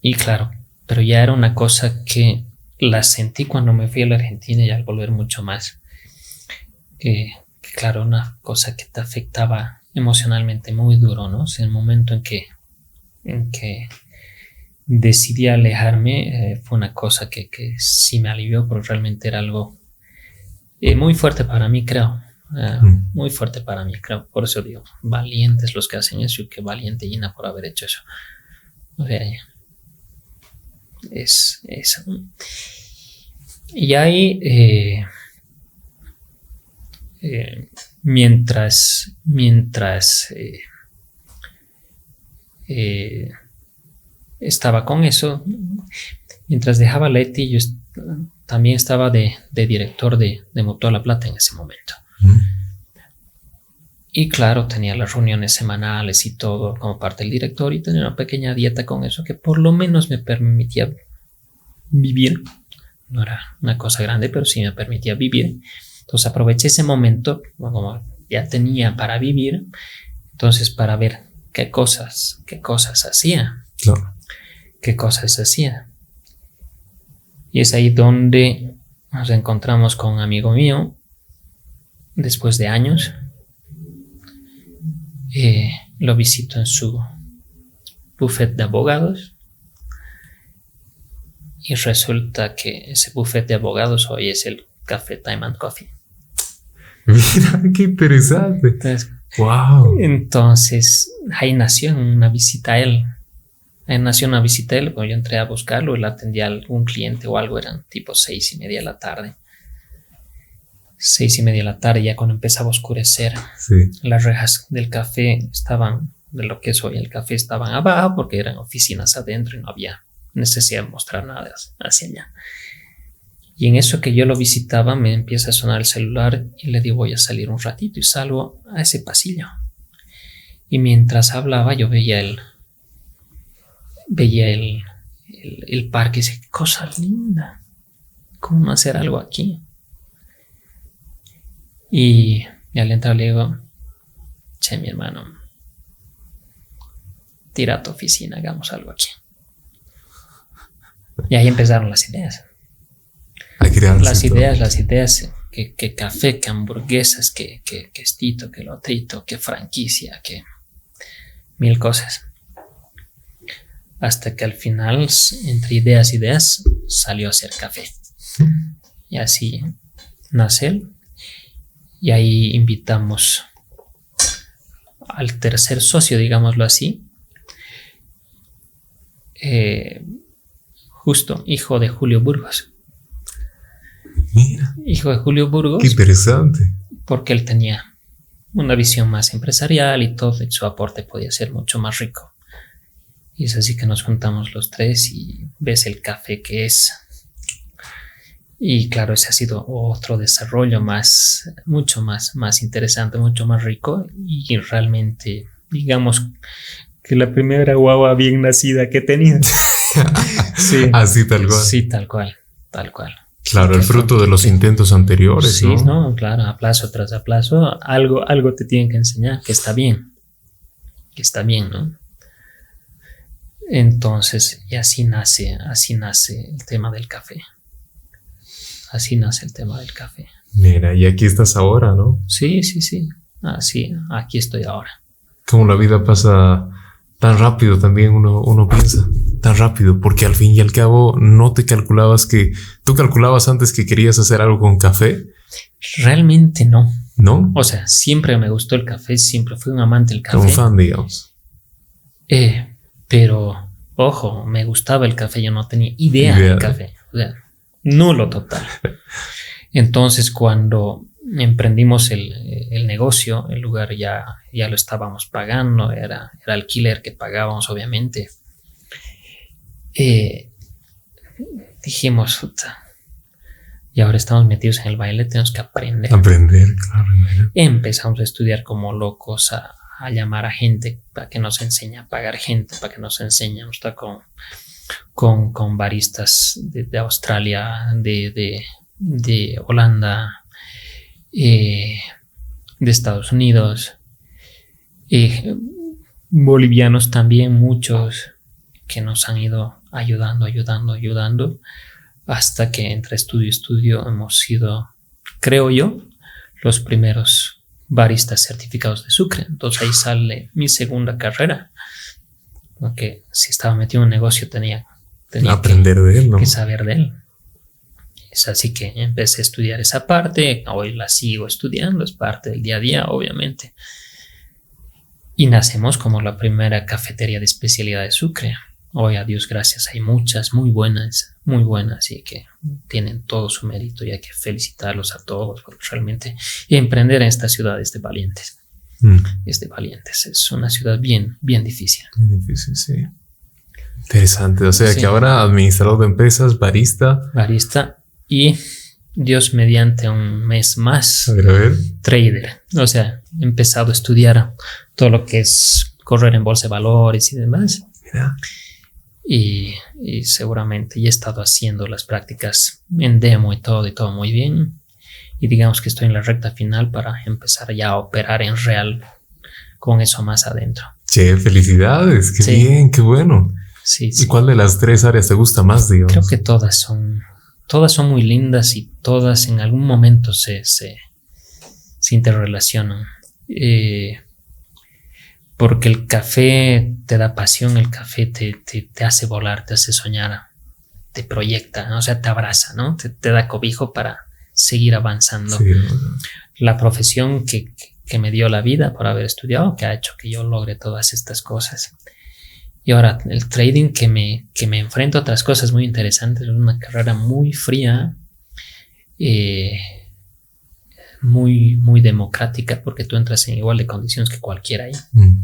Y claro, pero ya era una cosa que la sentí cuando me fui a la Argentina y al volver mucho más. Que, claro, una cosa que te afectaba emocionalmente muy duro, ¿no? O sea, el momento en que, en que decidí alejarme eh, fue una cosa que, que, sí me alivió, pero realmente era algo eh, muy fuerte para mí, creo. Eh, mm. Muy fuerte para mí, creo. Por eso digo, valientes los que hacen eso y qué valiente Gina por haber hecho eso. O sea, es, es y ahí, eh, eh, mientras, mientras eh, estaba con eso, mientras dejaba Leti, yo también estaba de, director de, de Motor La Plata en ese momento. Y claro, tenía las reuniones semanales y todo como parte del director y tenía una pequeña dieta con eso que por lo menos me permitía vivir. No era una cosa grande, pero sí me permitía vivir. Entonces aproveché ese momento, como ya tenía para vivir, entonces para ver qué cosas, qué cosas hacía. Claro. Qué cosas hacía. Y es ahí donde nos encontramos con un amigo mío, después de años, eh, lo visito en su buffet de abogados y resulta que ese buffet de abogados hoy es el Café Time and Coffee. Mira, qué interesante. Entonces, wow. Entonces, ahí nació una visita a él. Ahí nació una visita a él. Cuando yo entré a buscarlo, él atendía a algún cliente o algo, eran tipo seis y media de la tarde seis y media de la tarde, ya cuando empezaba a oscurecer, las rejas del café estaban, de lo que es hoy el café, estaban abajo porque eran oficinas adentro y no había necesidad de mostrar nada hacia allá. Y en eso que yo lo visitaba, me empieza a sonar el celular y le digo, voy a salir un ratito y salgo a ese pasillo. Y mientras hablaba, yo veía el, veía el, el, el parque y dice, cosa linda, ¿cómo hacer algo aquí? Y, al entrar le digo, che, mi hermano, tira a tu oficina, hagamos algo aquí. Y ahí empezaron las ideas. las ideas, las ideas, que, café, que hamburguesas, que, que, que estito, que lotrito, que franquicia, que mil cosas. Hasta que al final, entre ideas y ideas, salió a hacer café. Y así nace él. Y ahí invitamos al tercer socio, digámoslo así, eh, justo hijo de Julio Burgos. Mira. Hijo de Julio Burgos. Qué interesante. Porque él tenía una visión más empresarial y todo, y su aporte podía ser mucho más rico. Y es así que nos juntamos los tres y ves el café que es y claro, ese ha sido otro desarrollo más, mucho más, más interesante, mucho más rico y realmente, digamos, que la primera guagua bien nacida que tenía. sí. Así tal cual. Sí, tal cual, tal cual. Claro, el fruto de los intentos anteriores. Sí, ¿no? claro, a plazo tras a plazo, algo, algo te tienen que enseñar, que está bien, que está bien, ¿no? Entonces, y así nace, así nace el tema del café. Así nace el tema del café. Mira, y aquí estás ahora, ¿no? Sí, sí, sí. Así, aquí estoy ahora. Como la vida pasa tan rápido también uno, uno piensa, tan rápido, porque al fin y al cabo no te calculabas que, tú calculabas antes que querías hacer algo con café. Realmente no. ¿No? O sea, siempre me gustó el café, siempre fui un amante del café. Un fan, digamos. Eh, pero, Ojo, me gustaba el café, yo no tenía idea, del café. O sea, nulo total. Entonces, cuando emprendimos el, negocio, el lugar ya, ya lo estábamos pagando, era, era alquiler que pagábamos, obviamente. Eh, dijimos, y ahora estamos metidos en el baile, tenemos que aprender. Aprender, claro. Empezamos a estudiar como locos, a, llamar a gente para que nos enseñe a pagar gente, para que nos enseñe. a con, con, con baristas de, Australia, de, de, Holanda, eh, de Estados Unidos, eh, bolivianos también, muchos que nos han ido ayudando, ayudando, ayudando hasta que entre estudio y estudio hemos sido, creo yo, los primeros baristas certificados de Sucre. Entonces ahí sale mi segunda carrera. Porque si estaba metido en un negocio tenía, tenía aprender de él, ¿no? que saber de él. Es así que empecé a estudiar esa parte, hoy la sigo estudiando, es parte del día a día, obviamente. Y nacemos como la primera cafetería de especialidad de Sucre. Hoy, a Dios gracias, hay muchas muy buenas, muy buenas y que tienen todo su mérito y hay que felicitarlos a todos porque realmente emprender en esta ciudad es de valientes. Mm. Es de valientes. Es una ciudad bien, bien difícil. Bien difícil, sí. Interesante. O sea que ahora administrador de empresas, barista. Barista y Dios mediante un mes más. A ver, a ver. Trader. O sea, he empezado a estudiar todo lo que es correr en bolsa de valores y demás. Mira y, seguramente ya he estado haciendo las prácticas en demo y todo y todo muy bien y digamos que estoy en la recta final para empezar ya a operar en real con eso más adentro. Che, felicidades, qué bien, qué bueno. Sí, ¿Y cuál de las tres áreas te gusta más, digamos? Creo que todas son, todas son muy lindas y todas en algún momento se, se, se interrelacionan. Eh, porque el café te da pasión, el café te, te, hace volar, te hace soñar, te proyecta, o sea, te abraza, ¿no? Te, da cobijo para seguir avanzando. La profesión que, que, me dio la vida por haber estudiado, que ha hecho que yo logre todas estas cosas. Y ahora el trading que me, que me enfrento a otras cosas muy interesantes, es una carrera muy fría. Eh, muy, muy democrática porque tú entras en igual de condiciones que cualquiera ahí. Mm.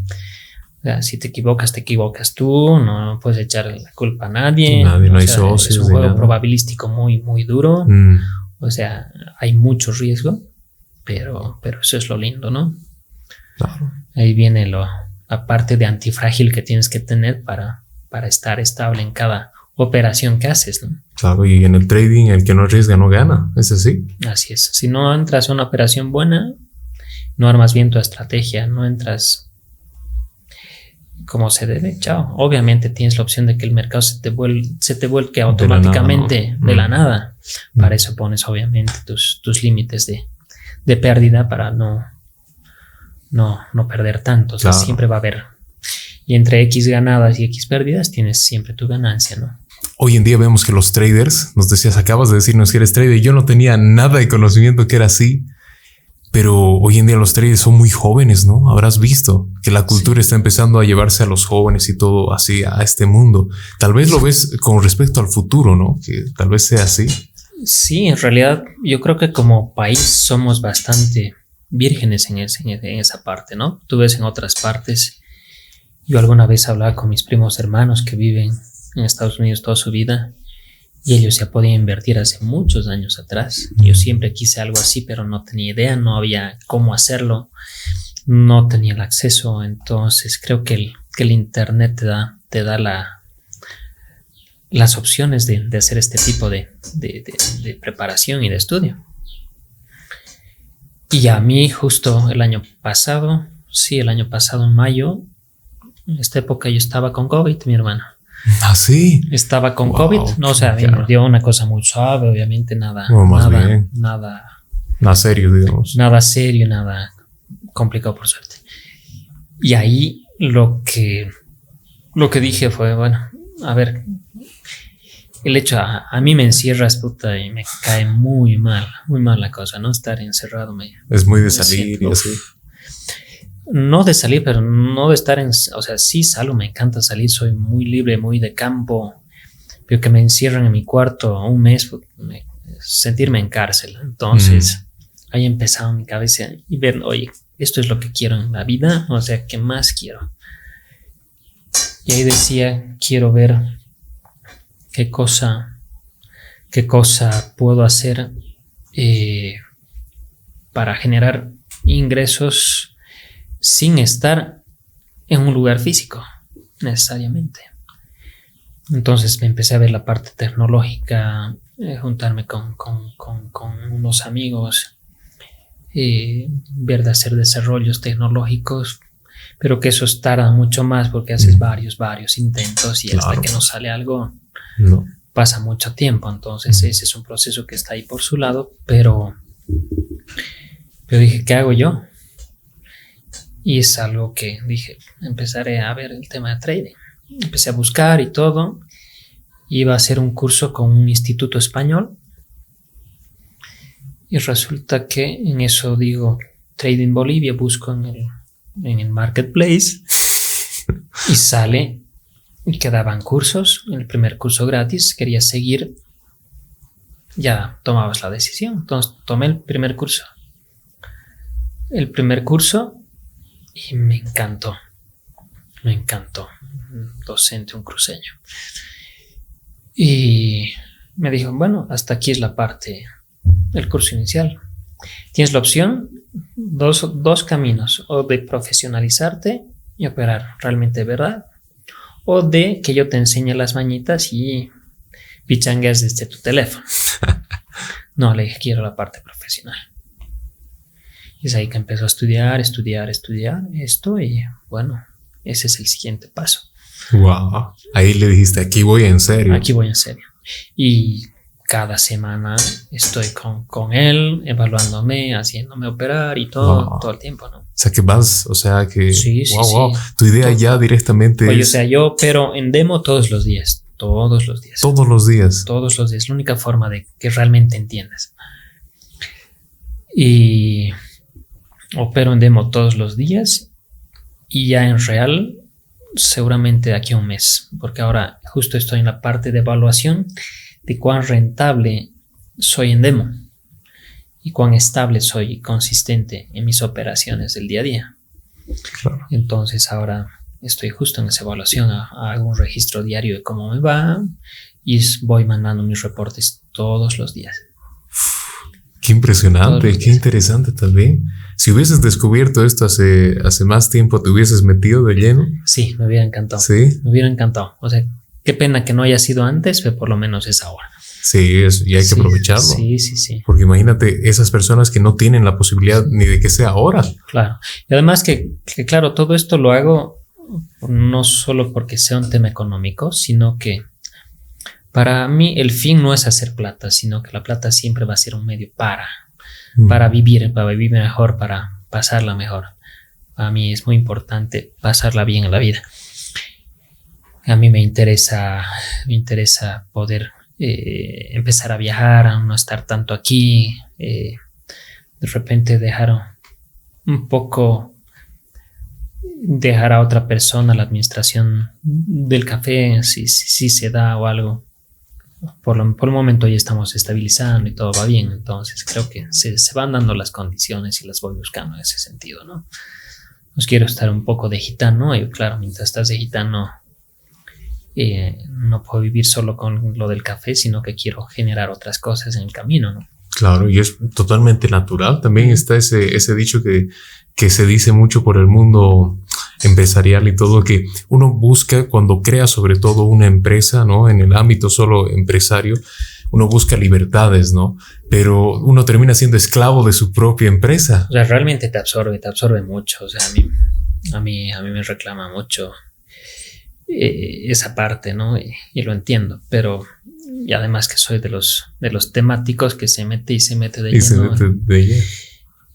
O sea, si te equivocas, te equivocas tú, no puedes echar la culpa a nadie. Nadie, no hay socios. Es un juego probabilístico muy, muy duro. Mm. O sea, hay mucho riesgo, pero, pero eso es lo lindo, ¿no? Claro. Ahí viene lo, la parte de antifrágil que tienes que tener para, para estar estable en cada operación que haces, ¿no? Claro, y en el trading el que no arriesga no gana, ¿es así? Así es. Si no entras a una operación buena, no armas bien tu estrategia, no entras como se debe, chao. Obviamente tienes la opción de que el mercado se te, se te vuelque automáticamente de la nada. Mm. Para eso pones obviamente tus, tus límites de, de, pérdida para no, no, no perder tanto. O sea, siempre va a haber. Y entre X ganadas y X pérdidas tienes siempre tu ganancia, ¿no? Hoy en día vemos que los traders, nos decías, acabas de decirnos que eres trader, yo no tenía nada de conocimiento que era así, pero hoy en día los traders son muy jóvenes, ¿no? Habrás visto que la cultura está empezando a llevarse a los jóvenes y todo así a este mundo. Tal vez lo ves con respecto al futuro, ¿no? Que tal vez sea así. Sí, en realidad yo creo que como país somos bastante vírgenes en, esa parte, ¿no? Tú ves en otras partes. Yo alguna vez hablaba con mis primos hermanos que viven en Estados Unidos toda su vida y ellos ya podían invertir hace muchos años atrás. Yo siempre quise algo así, pero no tenía idea, no había cómo hacerlo, no tenía el acceso. Entonces creo que el, Internet te da la, las opciones de, de hacer este tipo de, de, de, preparación y de estudio. Y a mí justo el año pasado, sí, el año pasado en mayo, en esta época yo estaba con COVID, mi hermano. Ah, sí. Estaba con COVID. No, o sea, me dio una cosa muy suave, obviamente, nada. nada, nada. Nada serio, digamos. Nada serio, nada complicado, por suerte. Y ahí lo que, lo que dije fue, bueno, a ver, el hecho, a, mí me encierras, puta, y me cae muy mal, muy mal la cosa, ¿no? Estar encerrado. Me, es muy de salir y así. no de salir, pero no de estar en, o sea, sí salgo, me encanta salir, soy muy libre, muy de campo, pero que me encierran en mi cuarto un mes, sentirme en cárcel. Entonces, mm. ahí empezado mi cabeza y ver, oye, esto es lo que quiero en la vida, o sea, ¿qué más quiero? Y ahí decía, quiero ver qué cosa, qué cosa puedo hacer eh, para generar ingresos sin estar en un lugar físico, necesariamente. Entonces me empecé a ver la parte tecnológica, eh, juntarme con, unos amigos, eh, ver de hacer desarrollos tecnológicos, pero que eso tarda mucho más porque haces varios, varios intentos y hasta que no sale algo pasa mucho tiempo. Entonces ese es un proceso que está ahí por su lado, pero, pero dije, ¿qué hago yo? Y es algo que dije, empezaré a ver el tema de trading. Empecé a buscar y todo. Iba a hacer un curso con un instituto español. Y resulta que en eso digo, Trading Bolivia, busco en el, en el marketplace y sale y quedaban cursos. El primer curso gratis, quería seguir, ya tomabas la decisión. Entonces tomé el primer curso. El primer curso y me encantó. Me encantó. Un docente, un cruceño. Y me dijo, bueno, hasta aquí es la parte del curso inicial. Tienes la opción, dos, dos caminos, o de profesionalizarte y operar realmente verdad, o de que yo te enseñe las mañitas y pichangues desde tu teléfono. no, le dije, quiero la parte profesional. Y es ahí que empezó a estudiar, estudiar, estudiar esto y bueno, ese es el siguiente paso. Wow. Ahí le dijiste, aquí voy en serio. Aquí voy en serio. Y cada semana estoy con, con él, evaluándome, haciéndome operar y todo, todo el tiempo, ¿no? O sea, que vas, o sea, que... Sí, sí, wow, Tu idea ya directamente Oye, o sea, yo, pero en demo todos los días, todos los días. Todos los días. Todos los días, la única forma de que realmente entiendas. Y opero en demo todos los días y ya en real seguramente de aquí a un mes, porque ahora justo estoy en la parte de evaluación de cuán rentable soy en demo y cuán estable soy consistente en mis operaciones del día a día. Entonces ahora estoy justo en esa evaluación, hago un registro diario de cómo me va y voy mandando mis reportes todos los días. Qué impresionante, qué interesante también. Si hubieses descubierto esto hace, hace más tiempo, ¿te hubieses metido de lleno? Sí, me hubiera encantado. Sí. Me hubiera encantado. O sea, qué pena que no haya sido antes, pero por lo menos es ahora. Sí, es, y hay que aprovecharlo. Sí, sí, sí. Porque imagínate esas personas que no tienen la posibilidad ni de que sea ahora. Claro. Y además que, que claro, todo esto lo hago no solo porque sea un tema económico, sino que para mí el fin no es hacer plata, sino que la plata siempre va a ser un medio para, mm. para vivir, para vivir mejor, para pasarla mejor. A mí es muy importante pasarla bien en la vida. A mí me interesa, me interesa poder eh, empezar a viajar, a no estar tanto aquí, eh, de repente dejar un poco, dejar a otra persona la administración del café, si, si se da o algo por, el momento ya estamos estabilizando y todo va bien, entonces creo que se, van dando las condiciones y las voy buscando en ese sentido, ¿no? Pues quiero estar un poco de gitano y claro, mientras estás de gitano eh, no puedo vivir solo con lo del café, sino que quiero generar otras cosas en el camino, ¿no? Claro, y es totalmente natural. También está ese, ese dicho que, que se dice mucho por el mundo empresarial y todo, que uno busca cuando crea sobre todo una empresa, ¿no? En el ámbito solo empresario, uno busca libertades, ¿no? Pero uno termina siendo esclavo de su propia empresa. O sea, realmente te absorbe, te absorbe mucho. O sea, a mí, a mí, a mí me reclama mucho eh, esa parte, ¿no? Y, lo entiendo, pero y además que soy de los, de los temáticos que se mete y se mete de y Se mete de lleno.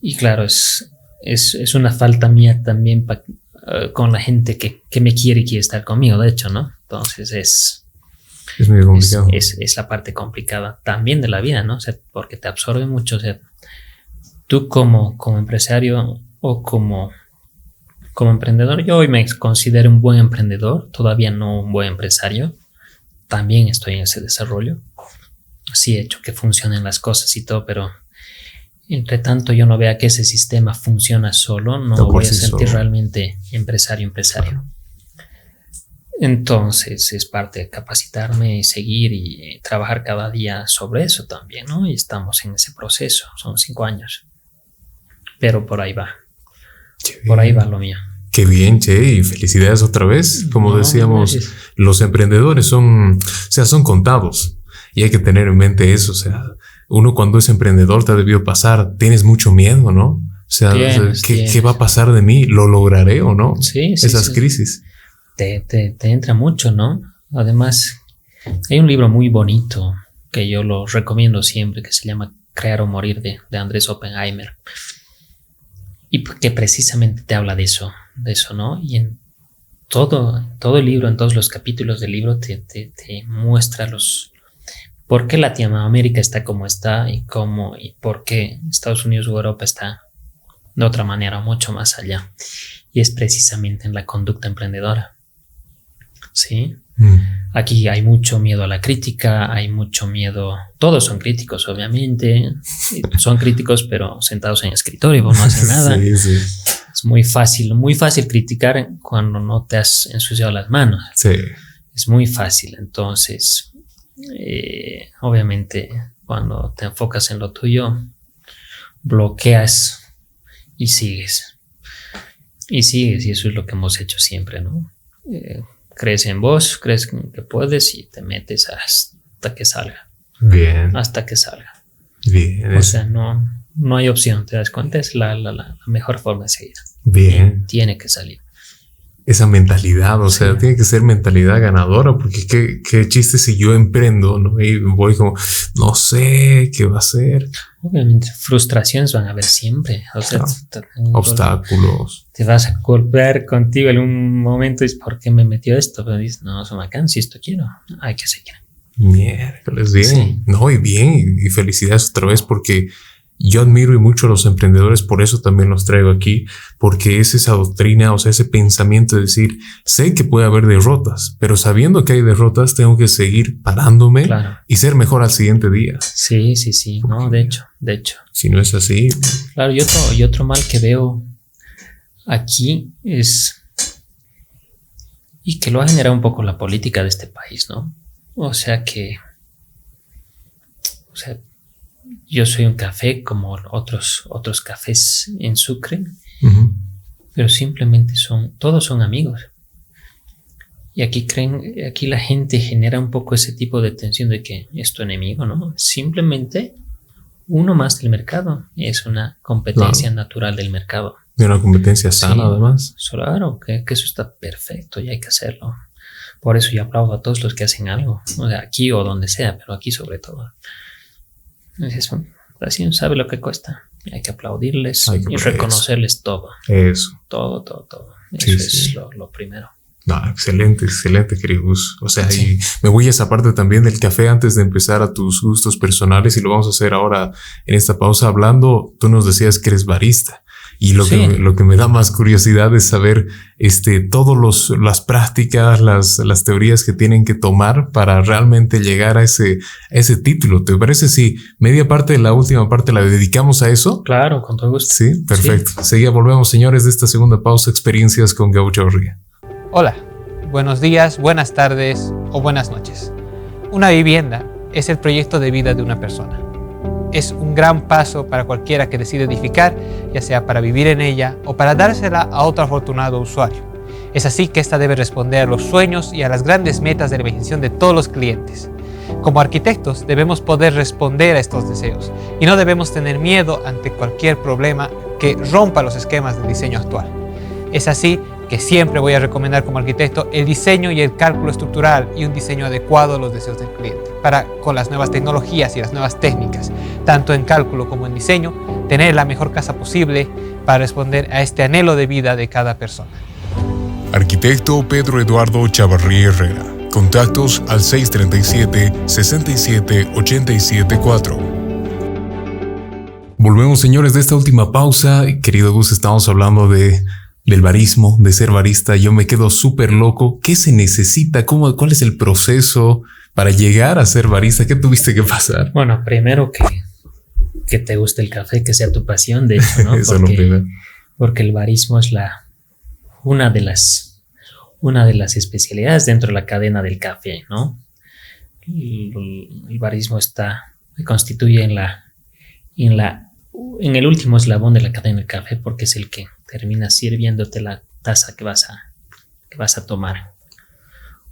Y claro, es, es, es, una falta mía también para eh, con la gente que, que, me quiere y quiere estar conmigo, de hecho, ¿no? Entonces es... Es muy complicado. Es, es, la parte complicada también de la vida, ¿no? O sea, porque te absorbe mucho. O sea, tú como, como empresario o como como emprendedor, yo hoy me considero un buen emprendedor, todavía no un buen empresario. También estoy en ese desarrollo. Sí he hecho que funcionen las cosas y todo, pero entre tanto yo no vea que ese sistema funciona solo, no, voy a sentir realmente empresario, empresario. Entonces es parte de capacitarme y seguir y trabajar cada día sobre eso también, ¿no? Y estamos en ese proceso, son cinco años. Pero por ahí va. Por ahí va lo mío. Qué bien, Che, y felicidades otra vez. Como decíamos, los emprendedores son, o sea, son contados y hay que tener en mente eso. O sea, uno cuando es emprendedor te ha debido pasar, tienes mucho miedo, ¿no? O sea, ¿qué, va a pasar de mí? ¿Lo lograré o no? Sí, sí Esas crisis. Te, te, te entra mucho, ¿no? Además, hay un libro muy bonito que yo lo recomiendo siempre que se llama Crear o Morir de, de Andrés Oppenheimer. Y que precisamente te habla de eso, de eso, ¿no? Y en todo, todo el libro, en todos los capítulos del libro, te, te, muestra los, por qué Latinoamérica está como está y cómo y por qué Estados Unidos o Europa está de otra manera, mucho más allá. Y es precisamente en la conducta emprendedora. ¿Sí? Mm. Aquí hay mucho miedo a la crítica, hay mucho miedo. Todos son críticos, obviamente. Son críticos, pero sentados en escritorio, no hacen nada. Es muy fácil, muy fácil criticar cuando no te has ensuciado las manos. Es muy fácil. Entonces, eh, obviamente, cuando te enfocas en lo tuyo, bloqueas y sigues. Y sigues, y eso es lo que hemos hecho siempre, ¿no? Eh, crees en vos, crees que puedes y te metes hasta que salga. Bien. Hasta que salga. Bien. O sea, no, no hay opción, te das cuenta, es la, la, mejor forma de seguir. Bien. tiene que salir. Esa mentalidad, o sea, tiene que ser mentalidad ganadora, porque qué, qué chiste si yo emprendo, ¿no? Y voy como, no sé qué va a ser. Obviamente, frustraciones van a haber siempre. O sea, obstáculos. Te vas a golpear contigo en un momento y dices, ¿por qué me metió esto? Pero dices, no, son bacán, si esto quiero, hay que seguir. Miércoles, bien. No, y bien, y felicidades otra vez porque yo admiro y mucho a los emprendedores, por eso también los traigo aquí, porque es esa doctrina, o sea, ese pensamiento de decir, sé que puede haber derrotas, pero sabiendo que hay derrotas, tengo que seguir parándome y ser mejor al siguiente día. Sí, sí, sí, no, de hecho, de hecho. Si no es así. Claro, y otro, y otro mal que veo aquí es, y que lo ha generado un poco la política de este país, ¿no? O sea que, o sea, yo soy un café como otros, otros cafés en Sucre, pero simplemente son, todos son amigos. Y aquí creen, aquí la gente genera un poco ese tipo de tensión de que es tu enemigo, ¿no? Simplemente uno más del mercado. Es una competencia natural del mercado. De una competencia sana, además. Claro, que, que, eso está perfecto y hay que hacerlo. Por eso yo aplaudo a todos los que hacen algo, o sea, aquí o donde sea, pero aquí sobre todo. Así sabe lo que cuesta. Hay que aplaudirles y reconocerles todo. Eso. Todo, todo, todo. Eso es Lo, primero. No, excelente, excelente, querido O sea, y me voy a esa parte también del café antes de empezar a tus gustos personales y lo vamos a hacer ahora en esta pausa hablando. Tú nos decías que eres barista. Y lo, que, lo que me da más curiosidad es saber este, todas las prácticas, las, las teorías que tienen que tomar para realmente llegar a ese, ese título. ¿Te parece si media parte de la última parte la dedicamos a eso? Claro, con todo gusto. Sí, perfecto. Seguía, volvemos, señores, de esta segunda pausa, experiencias con Gaucho Ría. Hola, buenos días, buenas tardes o buenas noches. Una vivienda es el proyecto de vida de una persona es un gran paso para cualquiera que decide edificar, ya sea para vivir en ella o para dársela a otro afortunado usuario. Es así que ésta debe responder a los sueños y a las grandes metas de la imaginación de todos los clientes. Como arquitectos debemos poder responder a estos deseos y no debemos tener miedo ante cualquier problema que rompa los esquemas del diseño actual. Es así que siempre voy a recomendar como arquitecto el diseño y el cálculo estructural y un diseño adecuado a los deseos del cliente, para con las nuevas tecnologías y las nuevas técnicas, tanto en cálculo como en diseño, tener la mejor casa posible para responder a este anhelo de vida de cada persona. Arquitecto Pedro Eduardo Chavarrí Herrera. Contactos al 637 67 874. Volvemos, señores, de esta última pausa. Querido Gus, estamos hablando de del barismo, de ser barista, yo me quedo súper loco. ¿Qué se necesita? ¿Cómo, ¿Cuál es el proceso para llegar a ser barista? ¿Qué tuviste que pasar? Bueno, primero que, que te guste el café, que sea tu pasión, de hecho, ¿no? Eso porque, no porque el barismo es la, una de las, una de las especialidades dentro de la cadena del café, ¿no? El, el barismo está, constituye en la, en la, en el último eslabón de la cadena del café porque es el que termina sirviéndote la taza que vas a, que vas a tomar.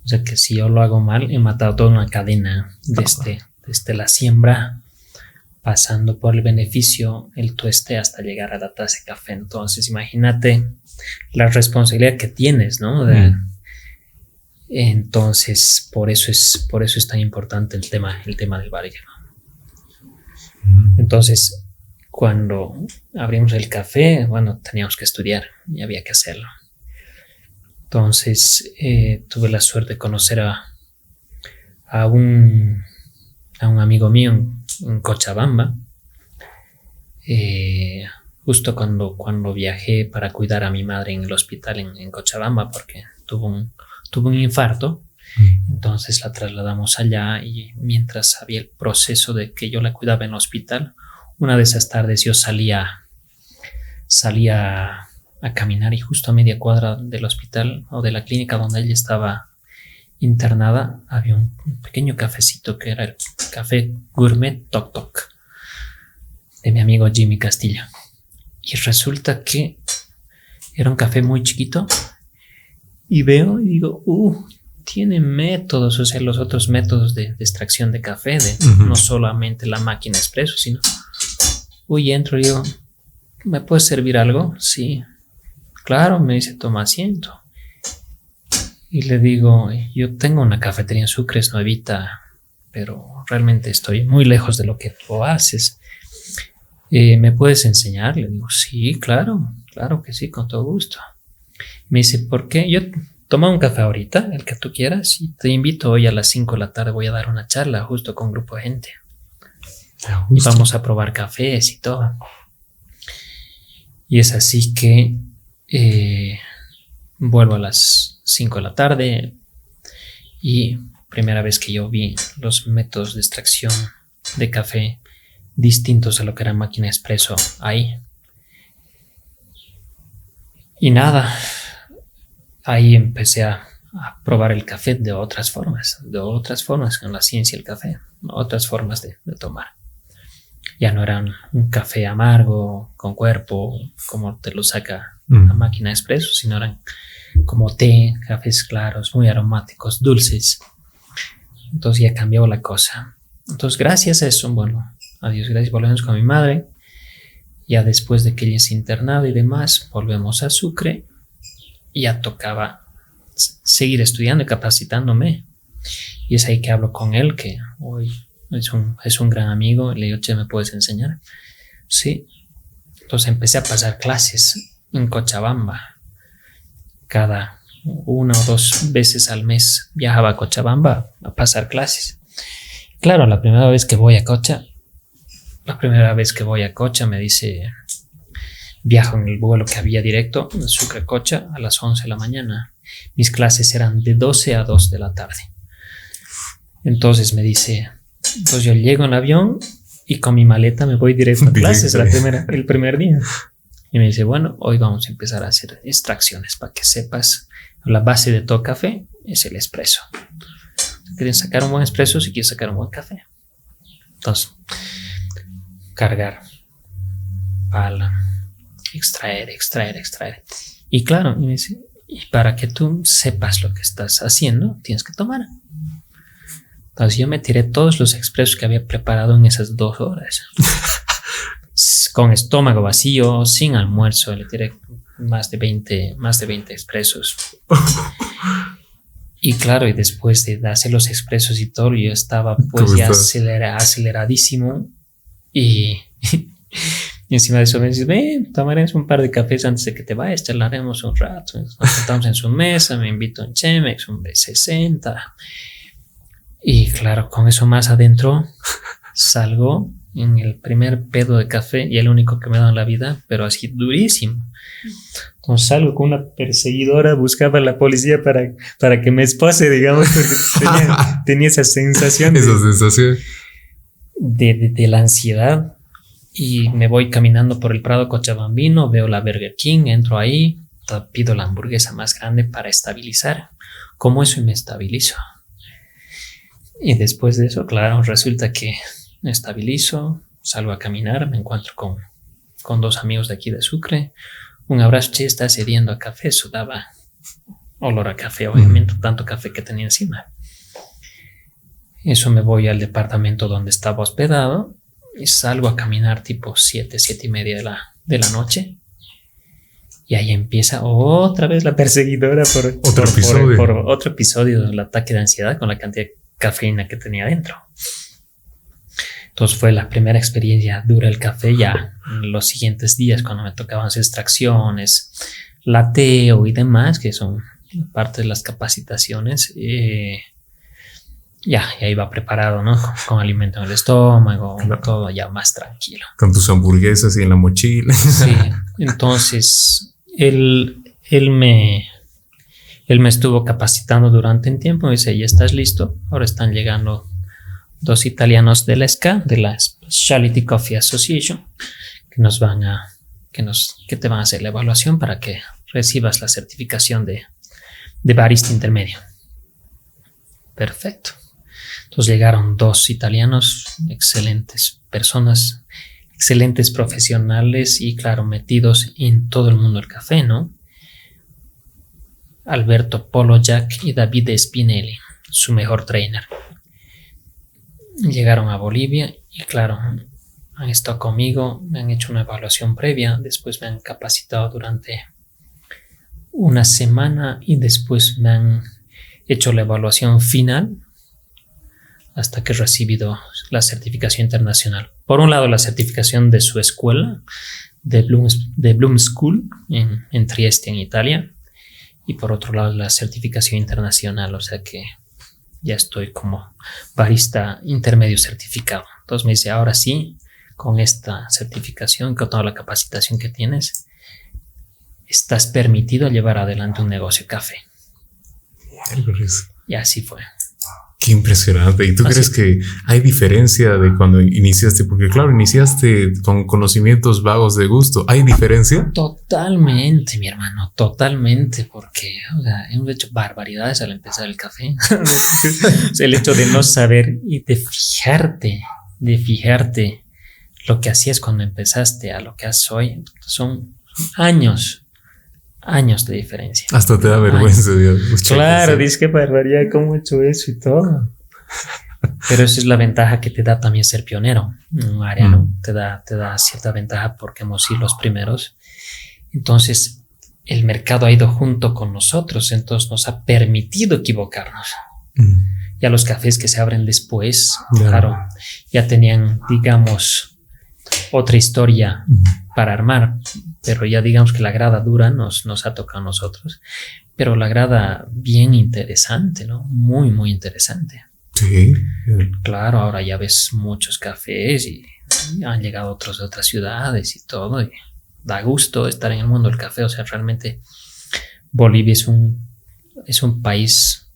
O sea que si yo lo hago mal, he matado toda una cadena desde, desde la siembra, pasando por el beneficio, el tueste, hasta llegar a la taza de café. Entonces, imagínate la responsabilidad que tienes, ¿no? De, mm. Entonces, por eso es, por eso es tan importante el tema, el tema del barrio. Mm. Entonces, cuando abrimos el café, bueno, teníamos que estudiar y había que hacerlo. Entonces eh, tuve la suerte de conocer a, a, un, a un amigo mío en, Cochabamba, eh, justo cuando, cuando viajé para cuidar a mi madre en el hospital en, en Cochabamba, porque tuvo un, tuvo un infarto. Mm. Entonces la trasladamos allá y mientras había el proceso de que yo la cuidaba en el hospital, una de esas tardes yo salía, salía a caminar y justo a media cuadra del hospital o de la clínica donde ella estaba internada había un pequeño cafecito que era el café gourmet Toc Toc de mi amigo Jimmy Castillo. Y resulta que era un café muy chiquito y veo y digo, uh, tiene métodos, o sea, los otros métodos de, extracción de café, de no solamente la máquina expreso, sino Uy, entro y digo, ¿me puedes servir algo? Sí. Claro, me dice, toma asiento. Y le digo, yo tengo una cafetería en Sucres, evita, pero realmente estoy muy lejos de lo que tú haces. Eh, ¿Me puedes enseñar? Le digo, sí, claro, claro que sí, con todo gusto. Me dice, ¿por qué? Yo toma un café ahorita, el que tú quieras, y te invito hoy a las 5 de la tarde, voy a dar una charla justo con un grupo de gente. Y vamos a probar cafés y todo. Y es así que eh, vuelvo a las 5 de la tarde y primera vez que yo vi los métodos de extracción de café distintos a lo que era máquina expreso ahí. Y nada, ahí empecé a, probar el café de otras formas, de otras formas con la ciencia del café, otras formas de tomar ya no eran un café amargo con cuerpo como te lo saca la máquina expreso, sino eran como té, cafés claros, muy aromáticos, dulces. Entonces ya cambió la cosa. Entonces gracias a eso, bueno, adiós, gracias, volvemos con mi madre. Ya después de que ella se internado y demás, volvemos a Sucre. Ya tocaba seguir estudiando y capacitándome. Y es ahí que hablo con él, que hoy es un, es un gran amigo. Le digo, che, ¿me puedes enseñar? Sí. Entonces empecé a pasar clases en Cochabamba. Cada una o dos veces al mes viajaba a Cochabamba a pasar clases. Claro, la primera vez que voy a Cocha, la primera vez que voy a Cocha me dice, viajo en el vuelo que había directo, de Sucre Cocha, a las 11 de la mañana. Mis clases eran de 12 a 2 de la tarde. Entonces me dice, entonces yo llego en avión y con mi maleta me voy directo a clases la primera, el primer día. Y me dice, bueno, hoy vamos a empezar a hacer extracciones para que sepas la base de todo café es el espresso. Si quieres sacar un buen espresso, si quieres sacar un buen café. Entonces, cargar, pala, extraer, extraer, extraer. Y claro, dice, y para que tú sepas lo que estás haciendo, tienes que tomar. Entonces yo me tiré todos los expresos que había preparado en esas dos horas. Con estómago vacío, sin almuerzo, le tiré más de 20, más de 20 expresos. Y claro, y después de hacer los expresos y todo, yo estaba pues ya aceleradísimo y, y, encima de eso me dice, ven, tomaremos un par de cafés antes de que te vayas, charlaremos un rato. Nos sentamos en su mesa, me invito a un Chemex, un B60 y claro, con eso más adentro salgo en el primer pedo de café y el único que me da en la vida, pero así durísimo. Entonces salgo con una perseguidora, buscaba a la policía para, para que me espose, digamos, porque tenía, esa sensación. Esa sensación. De, de, la ansiedad. Y me voy caminando por el Prado Cochabambino, veo la Burger King, entro ahí, pido la hamburguesa más grande para estabilizar. Como eso y me estabilizo. Y después de eso, claro, resulta que me estabilizo, salgo a caminar, me encuentro con, con dos amigos de aquí de Sucre. Un abrazo, che, está cediendo a café, sudaba olor a café, obviamente, tanto café que tenía encima. Eso me voy al departamento donde estaba hospedado y salgo a caminar tipo 7, 7 y media de la, de la noche. Y ahí empieza otra vez la perseguidora por otro, episodio. Por, otro episodio del ataque de ansiedad con la cantidad de cafeína que tenía dentro. Entonces fue la primera experiencia dura el café. Ya los siguientes días, cuando me tocaban hacer extracciones, lateo y demás, que son parte de las capacitaciones, eh, ya, ya iba preparado, ¿no? Con, alimento en el estómago, todo ya más tranquilo. Con tus hamburguesas y en la mochila. Sí, entonces él, él, me, él me estuvo capacitando durante un tiempo. Me dice, ya estás listo. Ahora están llegando dos italianos de la SCA, de la Specialty Coffee Association, que nos van a, que nos, que te van a hacer la evaluación para que recibas la certificación de, de barista intermedio. Perfecto. Entonces llegaron dos italianos, excelentes personas, excelentes profesionales y claro, metidos en todo el mundo del café, ¿no? Alberto Polo Jack y David Spinelli, su mejor trainer llegaron a Bolivia y claro, han estado conmigo, me han hecho una evaluación previa, después me han capacitado durante una semana y después me han hecho la evaluación final hasta que he recibido la certificación internacional. Por un lado, la certificación de su escuela, de Bloom, de Bloom School en, en Trieste, en Italia, y por otro lado, la certificación internacional, o sea que ya estoy como barista intermedio certificado. Entonces me dice, ahora sí, con esta certificación, con toda la capacitación que tienes, estás permitido llevar adelante un negocio de café. Y así fue. Qué impresionante. ¿Y tú crees que hay diferencia de cuando iniciaste? Porque claro, iniciaste con conocimientos vagos de gusto. ¿Hay diferencia? Totalmente, mi hermano, totalmente, porque hemos hecho barbaridades al empezar el café. el hecho de no saber y de fijarte, de fijarte lo que hacías cuando empezaste a lo que haces hoy, son años años de diferencia. Hasta te da vergüenza, Dios. Claro, dices que barbaridad, cómo he hecho eso y todo. Pero esa es la ventaja que te da también ser pionero en un área, ¿no? Mm. Te da, te da cierta ventaja porque hemos sido los primeros. Entonces, el mercado ha ido junto con nosotros, entonces nos ha permitido equivocarnos. Mm. Ya los cafés que se abren después, claro, ya tenían, digamos, otra historia para armar, pero ya digamos que la grada dura nos, nos ha tocado a nosotros, pero la grada bien interesante, ¿no? Muy, muy interesante. Sí. Claro, ahora ya ves muchos cafés y han llegado otros de otras ciudades y todo, y da gusto estar en el mundo del café, o sea, realmente Bolivia es un, es un país,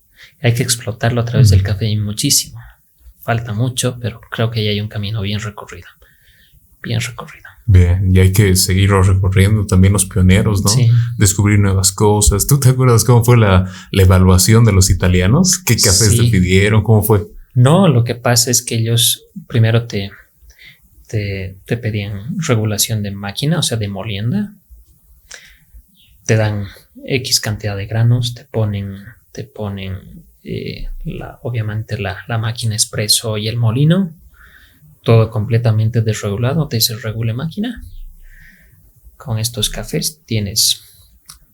hay que explotarlo a través del café y muchísimo. Falta mucho, pero creo que ya hay un camino bien recorrido, bien recorrido. Bien, y hay que seguirlo recorriendo, también los pioneros, ¿no? Descubrir nuevas cosas. ¿Tú te acuerdas cómo fue la, evaluación de los italianos? ¿Qué cafés te pidieron? ¿Cómo fue? No, lo que pasa es que ellos primero te, te, pedían regulación de máquina, o sea, de molienda. Te dan X cantidad de granos, te ponen, te ponen eh, la, obviamente la, la máquina expreso y el molino todo completamente desregulado, te máquina. Con estos cafés tienes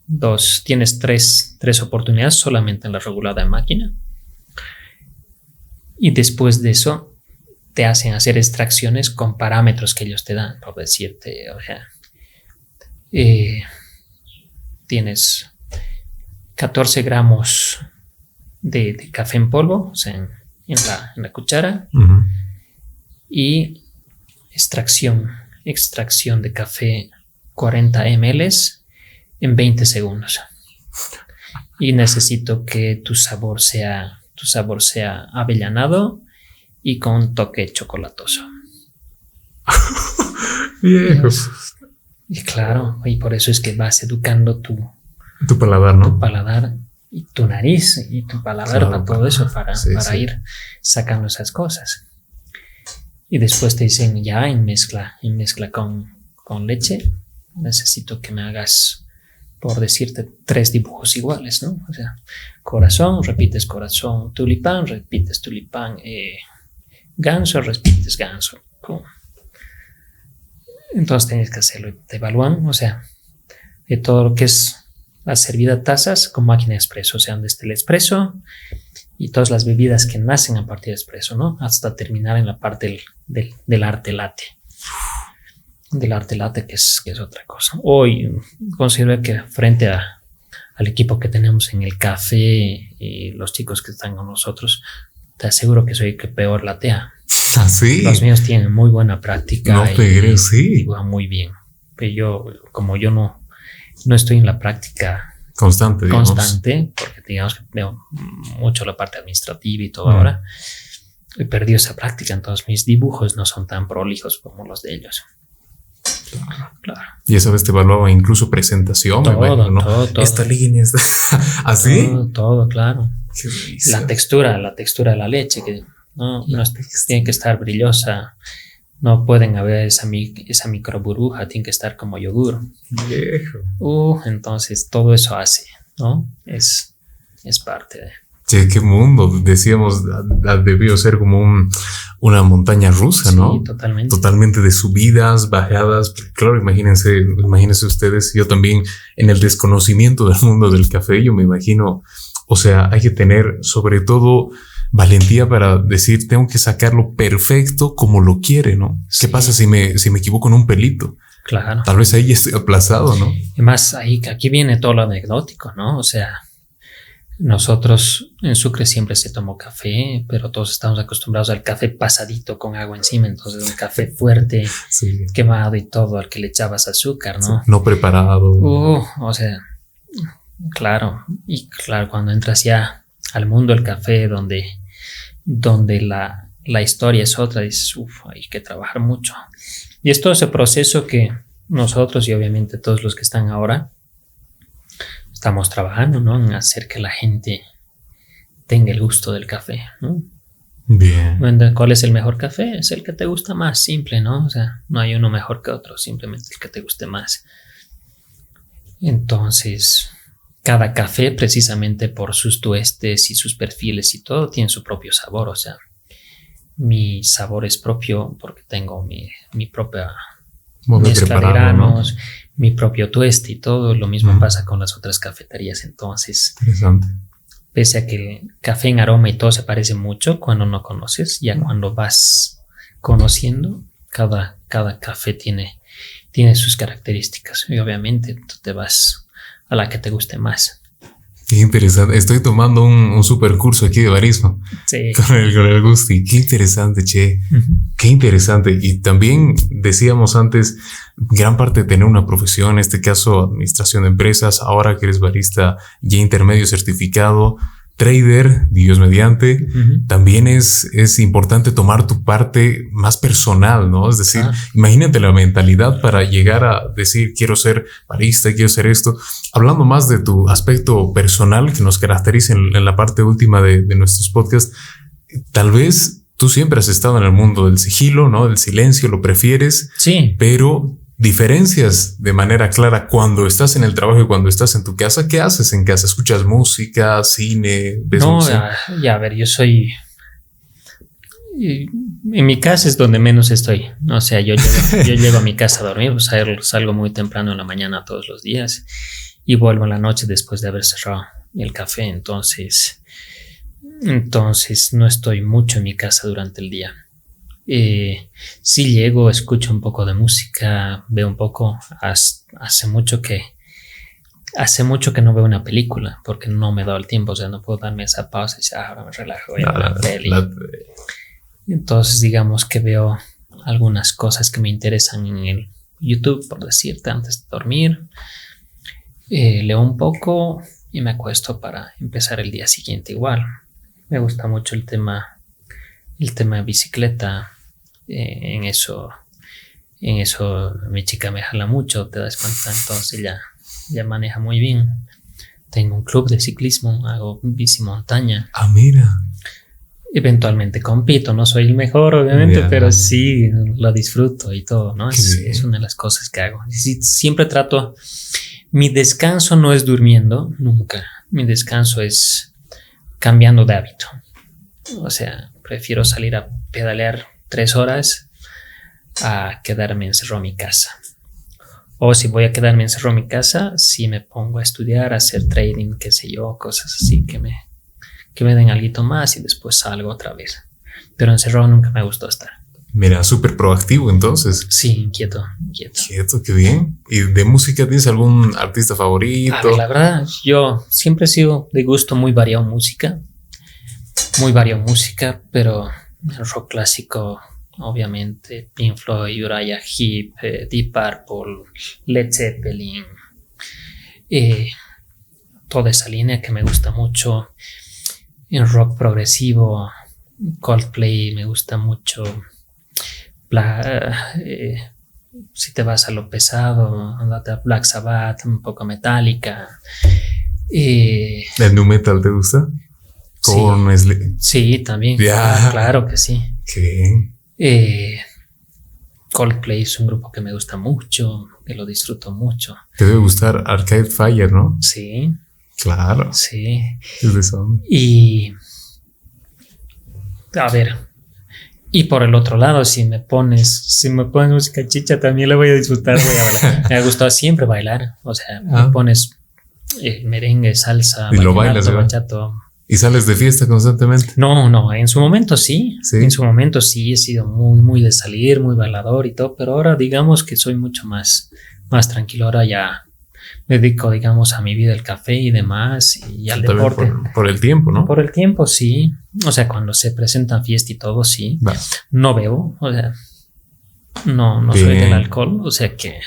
dos, tienes tres, tres oportunidades solamente en la regulada máquina. Y después de eso te hacen hacer extracciones con parámetros que ellos te dan, por decirte, o sea, eh, tienes 14 gramos de, café en polvo, sea, en, la, cuchara y extracción, extracción de café 40 ml en 20 segundos. Y necesito que tu sabor sea, tu sabor sea avellanado y con toque chocolatoso. Viejo. Y claro, y por eso es que vas educando tu, Tu paladar, ¿no? tu paladar y tu nariz y tu paladar Claro, para todo eso, para, sí, para sí. ir sacando esas cosas. Y después te dicen ya en mezcla, en mezcla con, con leche, necesito que me hagas, por decirte, tres dibujos iguales, ¿no? O sea, corazón, repites corazón, tulipán, repites tulipán, eh, ganso, repites ganso. Pum. Entonces tienes que hacerlo. Te evalúan, o sea, de todo lo que es la servida tazas con máquina expreso, o sea, desde el expreso y todas las bebidas que nacen a partir de expreso, ¿no? Hasta terminar en la parte del, del, del arte latte. Del arte latte, que es, que es otra cosa. Hoy considero que frente a, al equipo que tenemos en el café y los chicos que están con nosotros, te aseguro que soy el que peor latea. Así. Los míos tienen muy buena práctica. No, y- sí. y muy bien. Pero yo, como yo no, no estoy en la práctica Constante, digamos. constante, porque digamos que veo mucho la parte administrativa y todo Mm. ahora, he perdido esa práctica, entonces mis dibujos no son tan prolijos como los de ellos. Claro. Y esa vez te evaluaba incluso presentación, me Todo, imagino, ¿no? todo, todo. Esta línea está así. Todo, todo, claro. La textura, la textura de la leche, que no, no tiene que estar brillosa. No pueden haber esa, mi- esa micro burbuja, tiene que estar como yogur. Viejo. Uh, entonces todo eso hace, ¿no? Es, es parte de. Che, qué mundo. Decíamos, debió ser como un- una montaña rusa, ¿no? Sí, totalmente. Totalmente de subidas, bajadas. Claro, imagínense, imagínense ustedes, yo también en el desconocimiento del mundo del café, yo me imagino, o sea, hay que tener sobre todo valentía para decir, tengo que sacarlo perfecto como lo quiere, ¿no? Sí. ¿Qué pasa si me, si me equivoco en un pelito? Claro. Tal vez ahí estoy aplazado, ¿no? Y más ahí, aquí viene todo lo anecdótico, ¿no? O sea, nosotros en Sucre siempre se tomó café, pero todos estamos acostumbrados al café pasadito con agua encima, entonces un café fuerte, Sí. quemado y todo, al que le echabas azúcar, ¿no? No preparado. Uh, o sea, claro, y claro, cuando entras ya al mundo del café, donde, donde la, la historia es otra, dices, uff, hay que trabajar mucho. Y es todo ese proceso que nosotros y obviamente todos los que están ahora estamos trabajando, ¿no? En hacer que la gente tenga el gusto del café, ¿no? Bien. ¿Cuál es el mejor café? Es el que te gusta más, simple, ¿no? O sea, no hay uno mejor que otro, simplemente el que te guste más. Entonces, cada café, precisamente por sus tuestes y sus perfiles y todo, tiene su propio sabor. O sea, mi sabor es propio porque tengo mi, mi propia Muy mezcla mi propio tueste y todo. Lo mismo pasa con las otras cafeterías. Entonces, Interesante. pese a que el café en aroma y todo se parece mucho cuando no conoces, ya cuando vas conociendo, cada, cada café tiene, tiene sus características y obviamente tú te vas a la que te guste más. Qué interesante. Estoy tomando un, un super curso aquí de barismo Sí. con el, con el Gusti. Qué interesante, che. Qué interesante. Y también decíamos antes, gran parte de tener una profesión, en este caso administración de empresas, ahora que eres barista ya intermedio certificado, trader, Dios mediante, también es, es importante tomar tu parte más personal, ¿no? Es decir, Ah. imagínate la mentalidad para llegar a decir, quiero ser barista, quiero ser esto. Hablando más de tu aspecto personal que nos caracteriza en, en la parte última de, de nuestros podcasts, tal vez tú siempre has estado en el mundo del sigilo, ¿no? Del silencio, lo prefieres, Sí, pero diferencias de manera clara cuando estás en el trabajo y cuando estás en tu casa. ¿Qué haces en casa? ¿Escuchas música, cine, ves no, música? ya, ya, a ver, yo soy... En mi casa es donde menos estoy. O sea, yo llego, yo llego a mi casa a dormir, pues, salgo muy temprano en la mañana todos los días y vuelvo en la noche después de haber cerrado el café. Entonces, entonces no estoy mucho en mi casa durante el día. Eh, sí llego, escucho un poco de música, veo un poco. Hace mucho que hace mucho que no veo una película porque no me da el tiempo, o sea, no puedo darme esa pausa y decir, "Ah, ahora me relajo, voy a La- peli. la- Entonces, digamos que veo algunas cosas que me interesan en el YouTube, por decirte, antes de dormir. Eh, leo un poco y me acuesto para empezar el día siguiente igual. Me gusta mucho el tema, el tema de bicicleta. Eh, en eso, en eso mi chica me jala mucho, te das cuenta, entonces ya, ya maneja muy bien. Tengo un club de ciclismo, hago bici montaña. Ah, mira. Eventualmente compito, no soy el mejor, obviamente, pero sí lo disfruto y todo, ¿no? Es, una de las cosas que hago. siempre trato, mi descanso no es durmiendo, nunca. Mi descanso es cambiando de hábito. O sea, prefiero salir a pedalear tres horas a quedarme encerrado en mi casa. O si voy a quedarme encerrado en mi casa, si me pongo a estudiar, a hacer trading, qué sé yo, cosas así que me, que me den algo más y después salgo otra vez. Pero encerrado nunca me gustó estar. Mira, súper proactivo entonces. Sí, inquieto, inquieto. Inquieto, qué bien. ¿Y de música tienes algún artista favorito? la verdad, yo siempre he sido de gusto muy variado música. Muy variado música, pero el rock clásico, obviamente, Pink Floyd, Uriah Heep, eh, Deep Purple, Led Zeppelin. Eh, toda esa línea que me gusta mucho en rock progresivo, Coldplay me gusta mucho. Eh, si te vas a lo pesado, andate a Black Sabbath, un poco metálica. ¿El nu metal te gusta? Sí, sí, también. Claro, que sí. Qué bien. Eh, Coldplay es un grupo que me gusta mucho, que lo disfruto mucho. Te debe gustar Arcade Fire, ¿no? Sí. Claro. Sí. Y. A ver. Y por el otro lado, si me pones, si me pones música chicha, también la voy a disfrutar, voy a bailar. me ha gustado siempre bailar. O sea, me ah. pones eh, merengue, salsa, y lo bailas, bachato. ¿Y sales de fiesta constantemente? No, no, en su momento sí. sí. En su momento sí he sido muy, muy de salir, muy bailador y todo, pero ahora digamos que soy mucho más, más tranquilo. Ahora ya me dedico, digamos, a mi vida, el café y demás, y al deporte. Por, el tiempo, ¿no? Por el tiempo, sí. O sea, cuando se presentan fiestas y todo, sí. No bebo, o sea, no, no soy del alcohol, o sea que...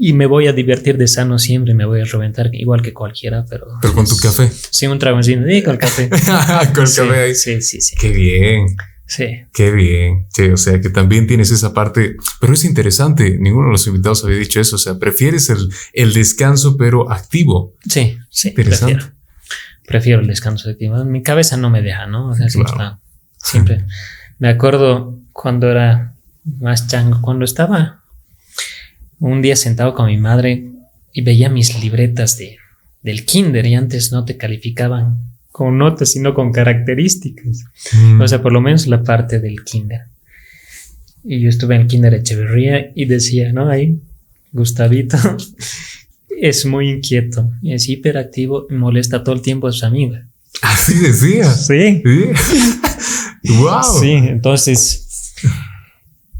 Y me voy a divertir de sano siempre, me voy a reventar igual que cualquiera, pero... Pero con tu café. Sí, un trago encima, sí, con el café. con el café ahí. Sí, sí, sí. Qué bien. Sí. Qué bien. o sea, que también tienes esa parte, pero es interesante. Ninguno de los invitados había dicho eso. O sea, prefieres el, el descanso, pero activo. Sí, sí. Prefiero, prefiero el descanso activo. Mi cabeza no me deja, ¿no? O sea, siempre. me acuerdo cuando era más chango, cuando estaba un día sentado con mi madre y veía mis libretas de, del kinder y antes no te calificaban con notas, sino con características. Mm. O sea, por lo menos la parte del kinder. Y yo estuve en el kinder Echeverría y decía, ¿no? Ahí, Gustavito es muy inquieto, es hiperactivo y molesta todo el tiempo a sus amigos. Así decía. Sí. ¿Sí? wow. Sí, entonces,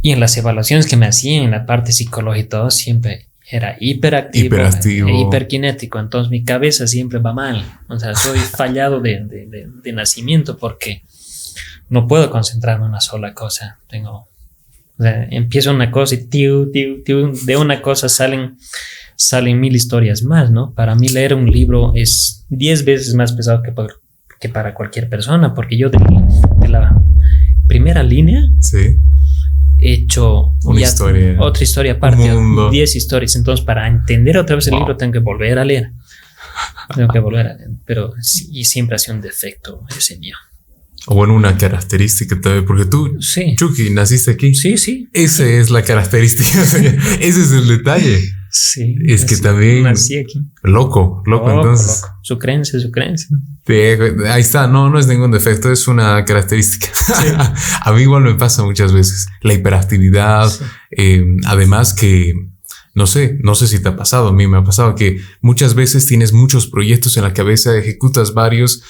y en las evaluaciones que me hacían en la parte psicológica y todo, siempre era hiperactivo, e hiperkinético, entonces mi cabeza siempre va mal, o sea, soy fallado de, de, nacimiento porque no puedo concentrarme en una sola cosa, tengo, o sea, empiezo una cosa y tiu, tiu, tiu, de una cosa salen, salen mil historias más, ¿no? Para mí leer un libro es diez veces más pesado que, que para cualquier persona, porque yo de, de la primera línea, sí hecho una historia, otra historia aparte, 10 historias. Entonces, para entender otra vez el libro, tengo que volver a leer. Tengo que volver a leer. Pero y siempre ha sido un defecto ese mío. O bueno, una característica también, porque tú, sí. Chucky, naciste aquí. Sí, sí. Esa es la característica. ese es el detalle. Sí. Es que también. Nací aquí. Loco, loco, entonces. Su creencia, su creencia. ahí está, no, no es ningún defecto, es una característica. a mí igual me pasa muchas veces. La hiperactividad, eh, además que. No sé, no sé si te ha pasado, a mí me ha pasado que muchas veces tienes muchos proyectos en la cabeza, ejecutas varios,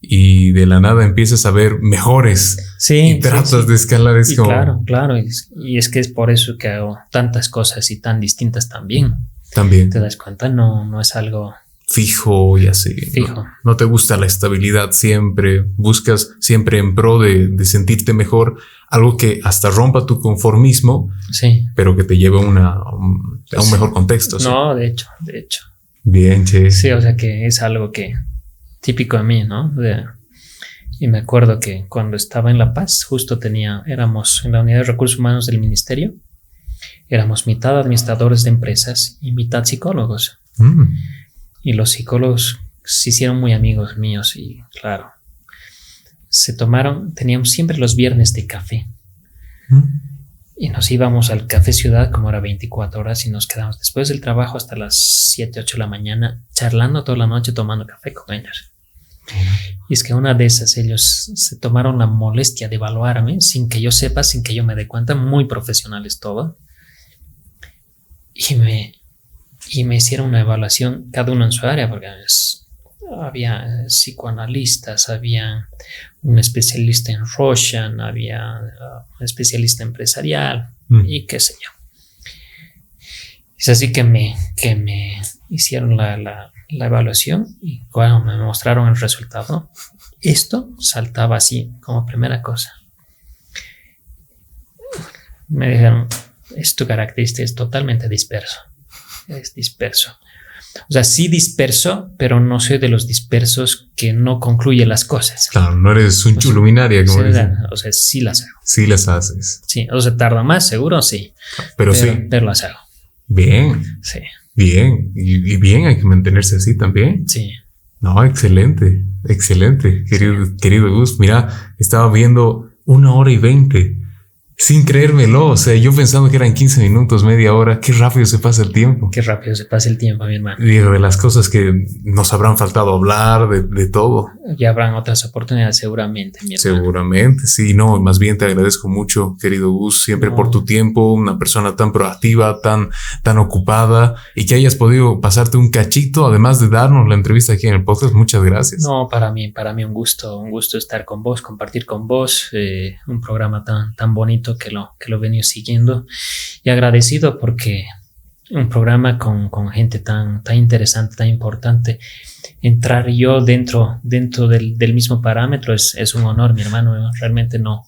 y de la nada empiezas a ver mejores sí, y tratas de escalar. Es como... Claro, claro. Y es, que es por eso que hago tantas cosas y tan distintas también. También. Te das cuenta, no, no es algo. fijo y así. Fijo. No, te gusta la estabilidad siempre, buscas siempre en pro de, sentirte mejor, algo que hasta rompa tu conformismo, sí. pero que te lleve una, a un mejor contexto. No, de hecho, de hecho. Bien, che. Sí, o sea que es algo que típico a mí, ¿no? y me acuerdo que cuando estaba en La Paz, justo tenía, éramos en la unidad de recursos humanos del ministerio, éramos mitad administradores de empresas y mitad psicólogos. Mm. Y los psicólogos se hicieron muy amigos míos y claro, se tomaron, teníamos siempre los viernes de café. Mm. Y nos íbamos al Café Ciudad como era 24 horas y nos quedamos después del trabajo hasta las 7, 8 de la mañana charlando toda la noche tomando café con ellos. Y es que una de esas ellos se tomaron la molestia de evaluarme sin que yo sepa, sin que yo me dé cuenta, muy profesionales todo. Y me, y me hicieron una evaluación, cada uno en su área, porque había psicoanalistas, había un especialista en Roshan, había uh, un especialista empresarial mm. y qué sé yo. Es así que me, que me hicieron la, la, la evaluación y cuando me mostraron el resultado, esto saltaba así como primera cosa. Me dijeron, es tu característica, es totalmente disperso es disperso. O sea, sí disperso, pero no soy de los dispersos que no concluye las cosas. Claro, no eres un chuluminaria, como O sea, sí las hago. Sí las haces. Sí, o sea, tarda más, seguro, sí. Pero, sí. Pero las hago. Bien. Sí. Bien. Y, bien, hay que mantenerse así también. Sí. No, excelente. Excelente, querido, querido Gus. Mira, estaba viendo una hora y veinte sin creérmelo. O sea, yo pensando que eran 15 minutos, media hora. Qué rápido se pasa el tiempo. Qué rápido se pasa el tiempo, mi hermano. Digo, de las cosas que nos habrán faltado hablar, de, de todo. Ya habrán otras oportunidades, seguramente, mi hermano. Seguramente, sí. No, más bien te agradezco mucho, querido Gus, siempre por tu tiempo. Una persona tan proactiva, tan, tan ocupada y que hayas podido pasarte un cachito, además de darnos la entrevista aquí en el podcast. Muchas gracias. No, para mí, para mí un gusto, un gusto estar con vos, compartir con vos eh, un programa tan, tan bonito que lo, que lo venido siguiendo. Y agradecido porque un programa con, con, gente tan, tan interesante, tan importante, entrar yo dentro, dentro del, del mismo parámetro es, es, un honor, mi hermano. Realmente no,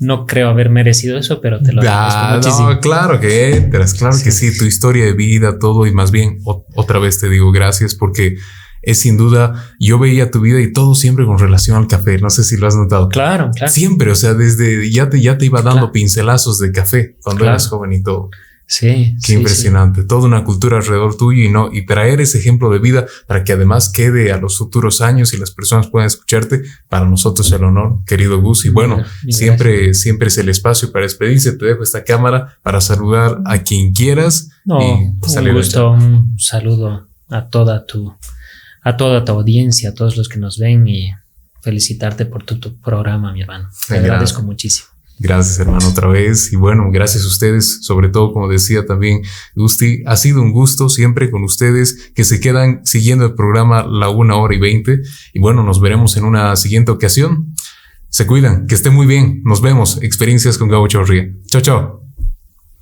no creo haber merecido eso, pero te lo agradezco No, claro que entras, claro que sí, tu historia de vida, todo, y más bien, otra vez te digo gracias porque es sin duda, yo veía tu vida y todo siempre con relación al café. No sé si lo has notado. Claro, claro. Siempre, o sea, desde ya te, ya te iba dando pincelazos de café cuando eras joven y todo. Sí. Qué impresionante. Toda una cultura alrededor tuyo y no, y traer ese ejemplo de vida para que además quede a los futuros años y las personas puedan escucharte. Para nosotros el honor, querido Gus. Y bueno, siempre, siempre es el espacio para despedirse. Te dejo esta cámara para saludar a quien quieras. No, y un gusto, un saludo a toda tu a toda tu audiencia, a todos los que nos ven y felicitarte por tu, programa, mi hermano. Te agradezco muchísimo. Gracias, hermano, otra vez. Y bueno, gracias a ustedes, sobre todo, como decía también Gusti, ha sido un gusto siempre con ustedes que se quedan siguiendo el programa La Una Hora y Veinte. Y bueno, nos veremos en una siguiente ocasión. Se cuidan, que esté muy bien. Nos vemos. Experiencias con Gabo Chorría. Chao, chao.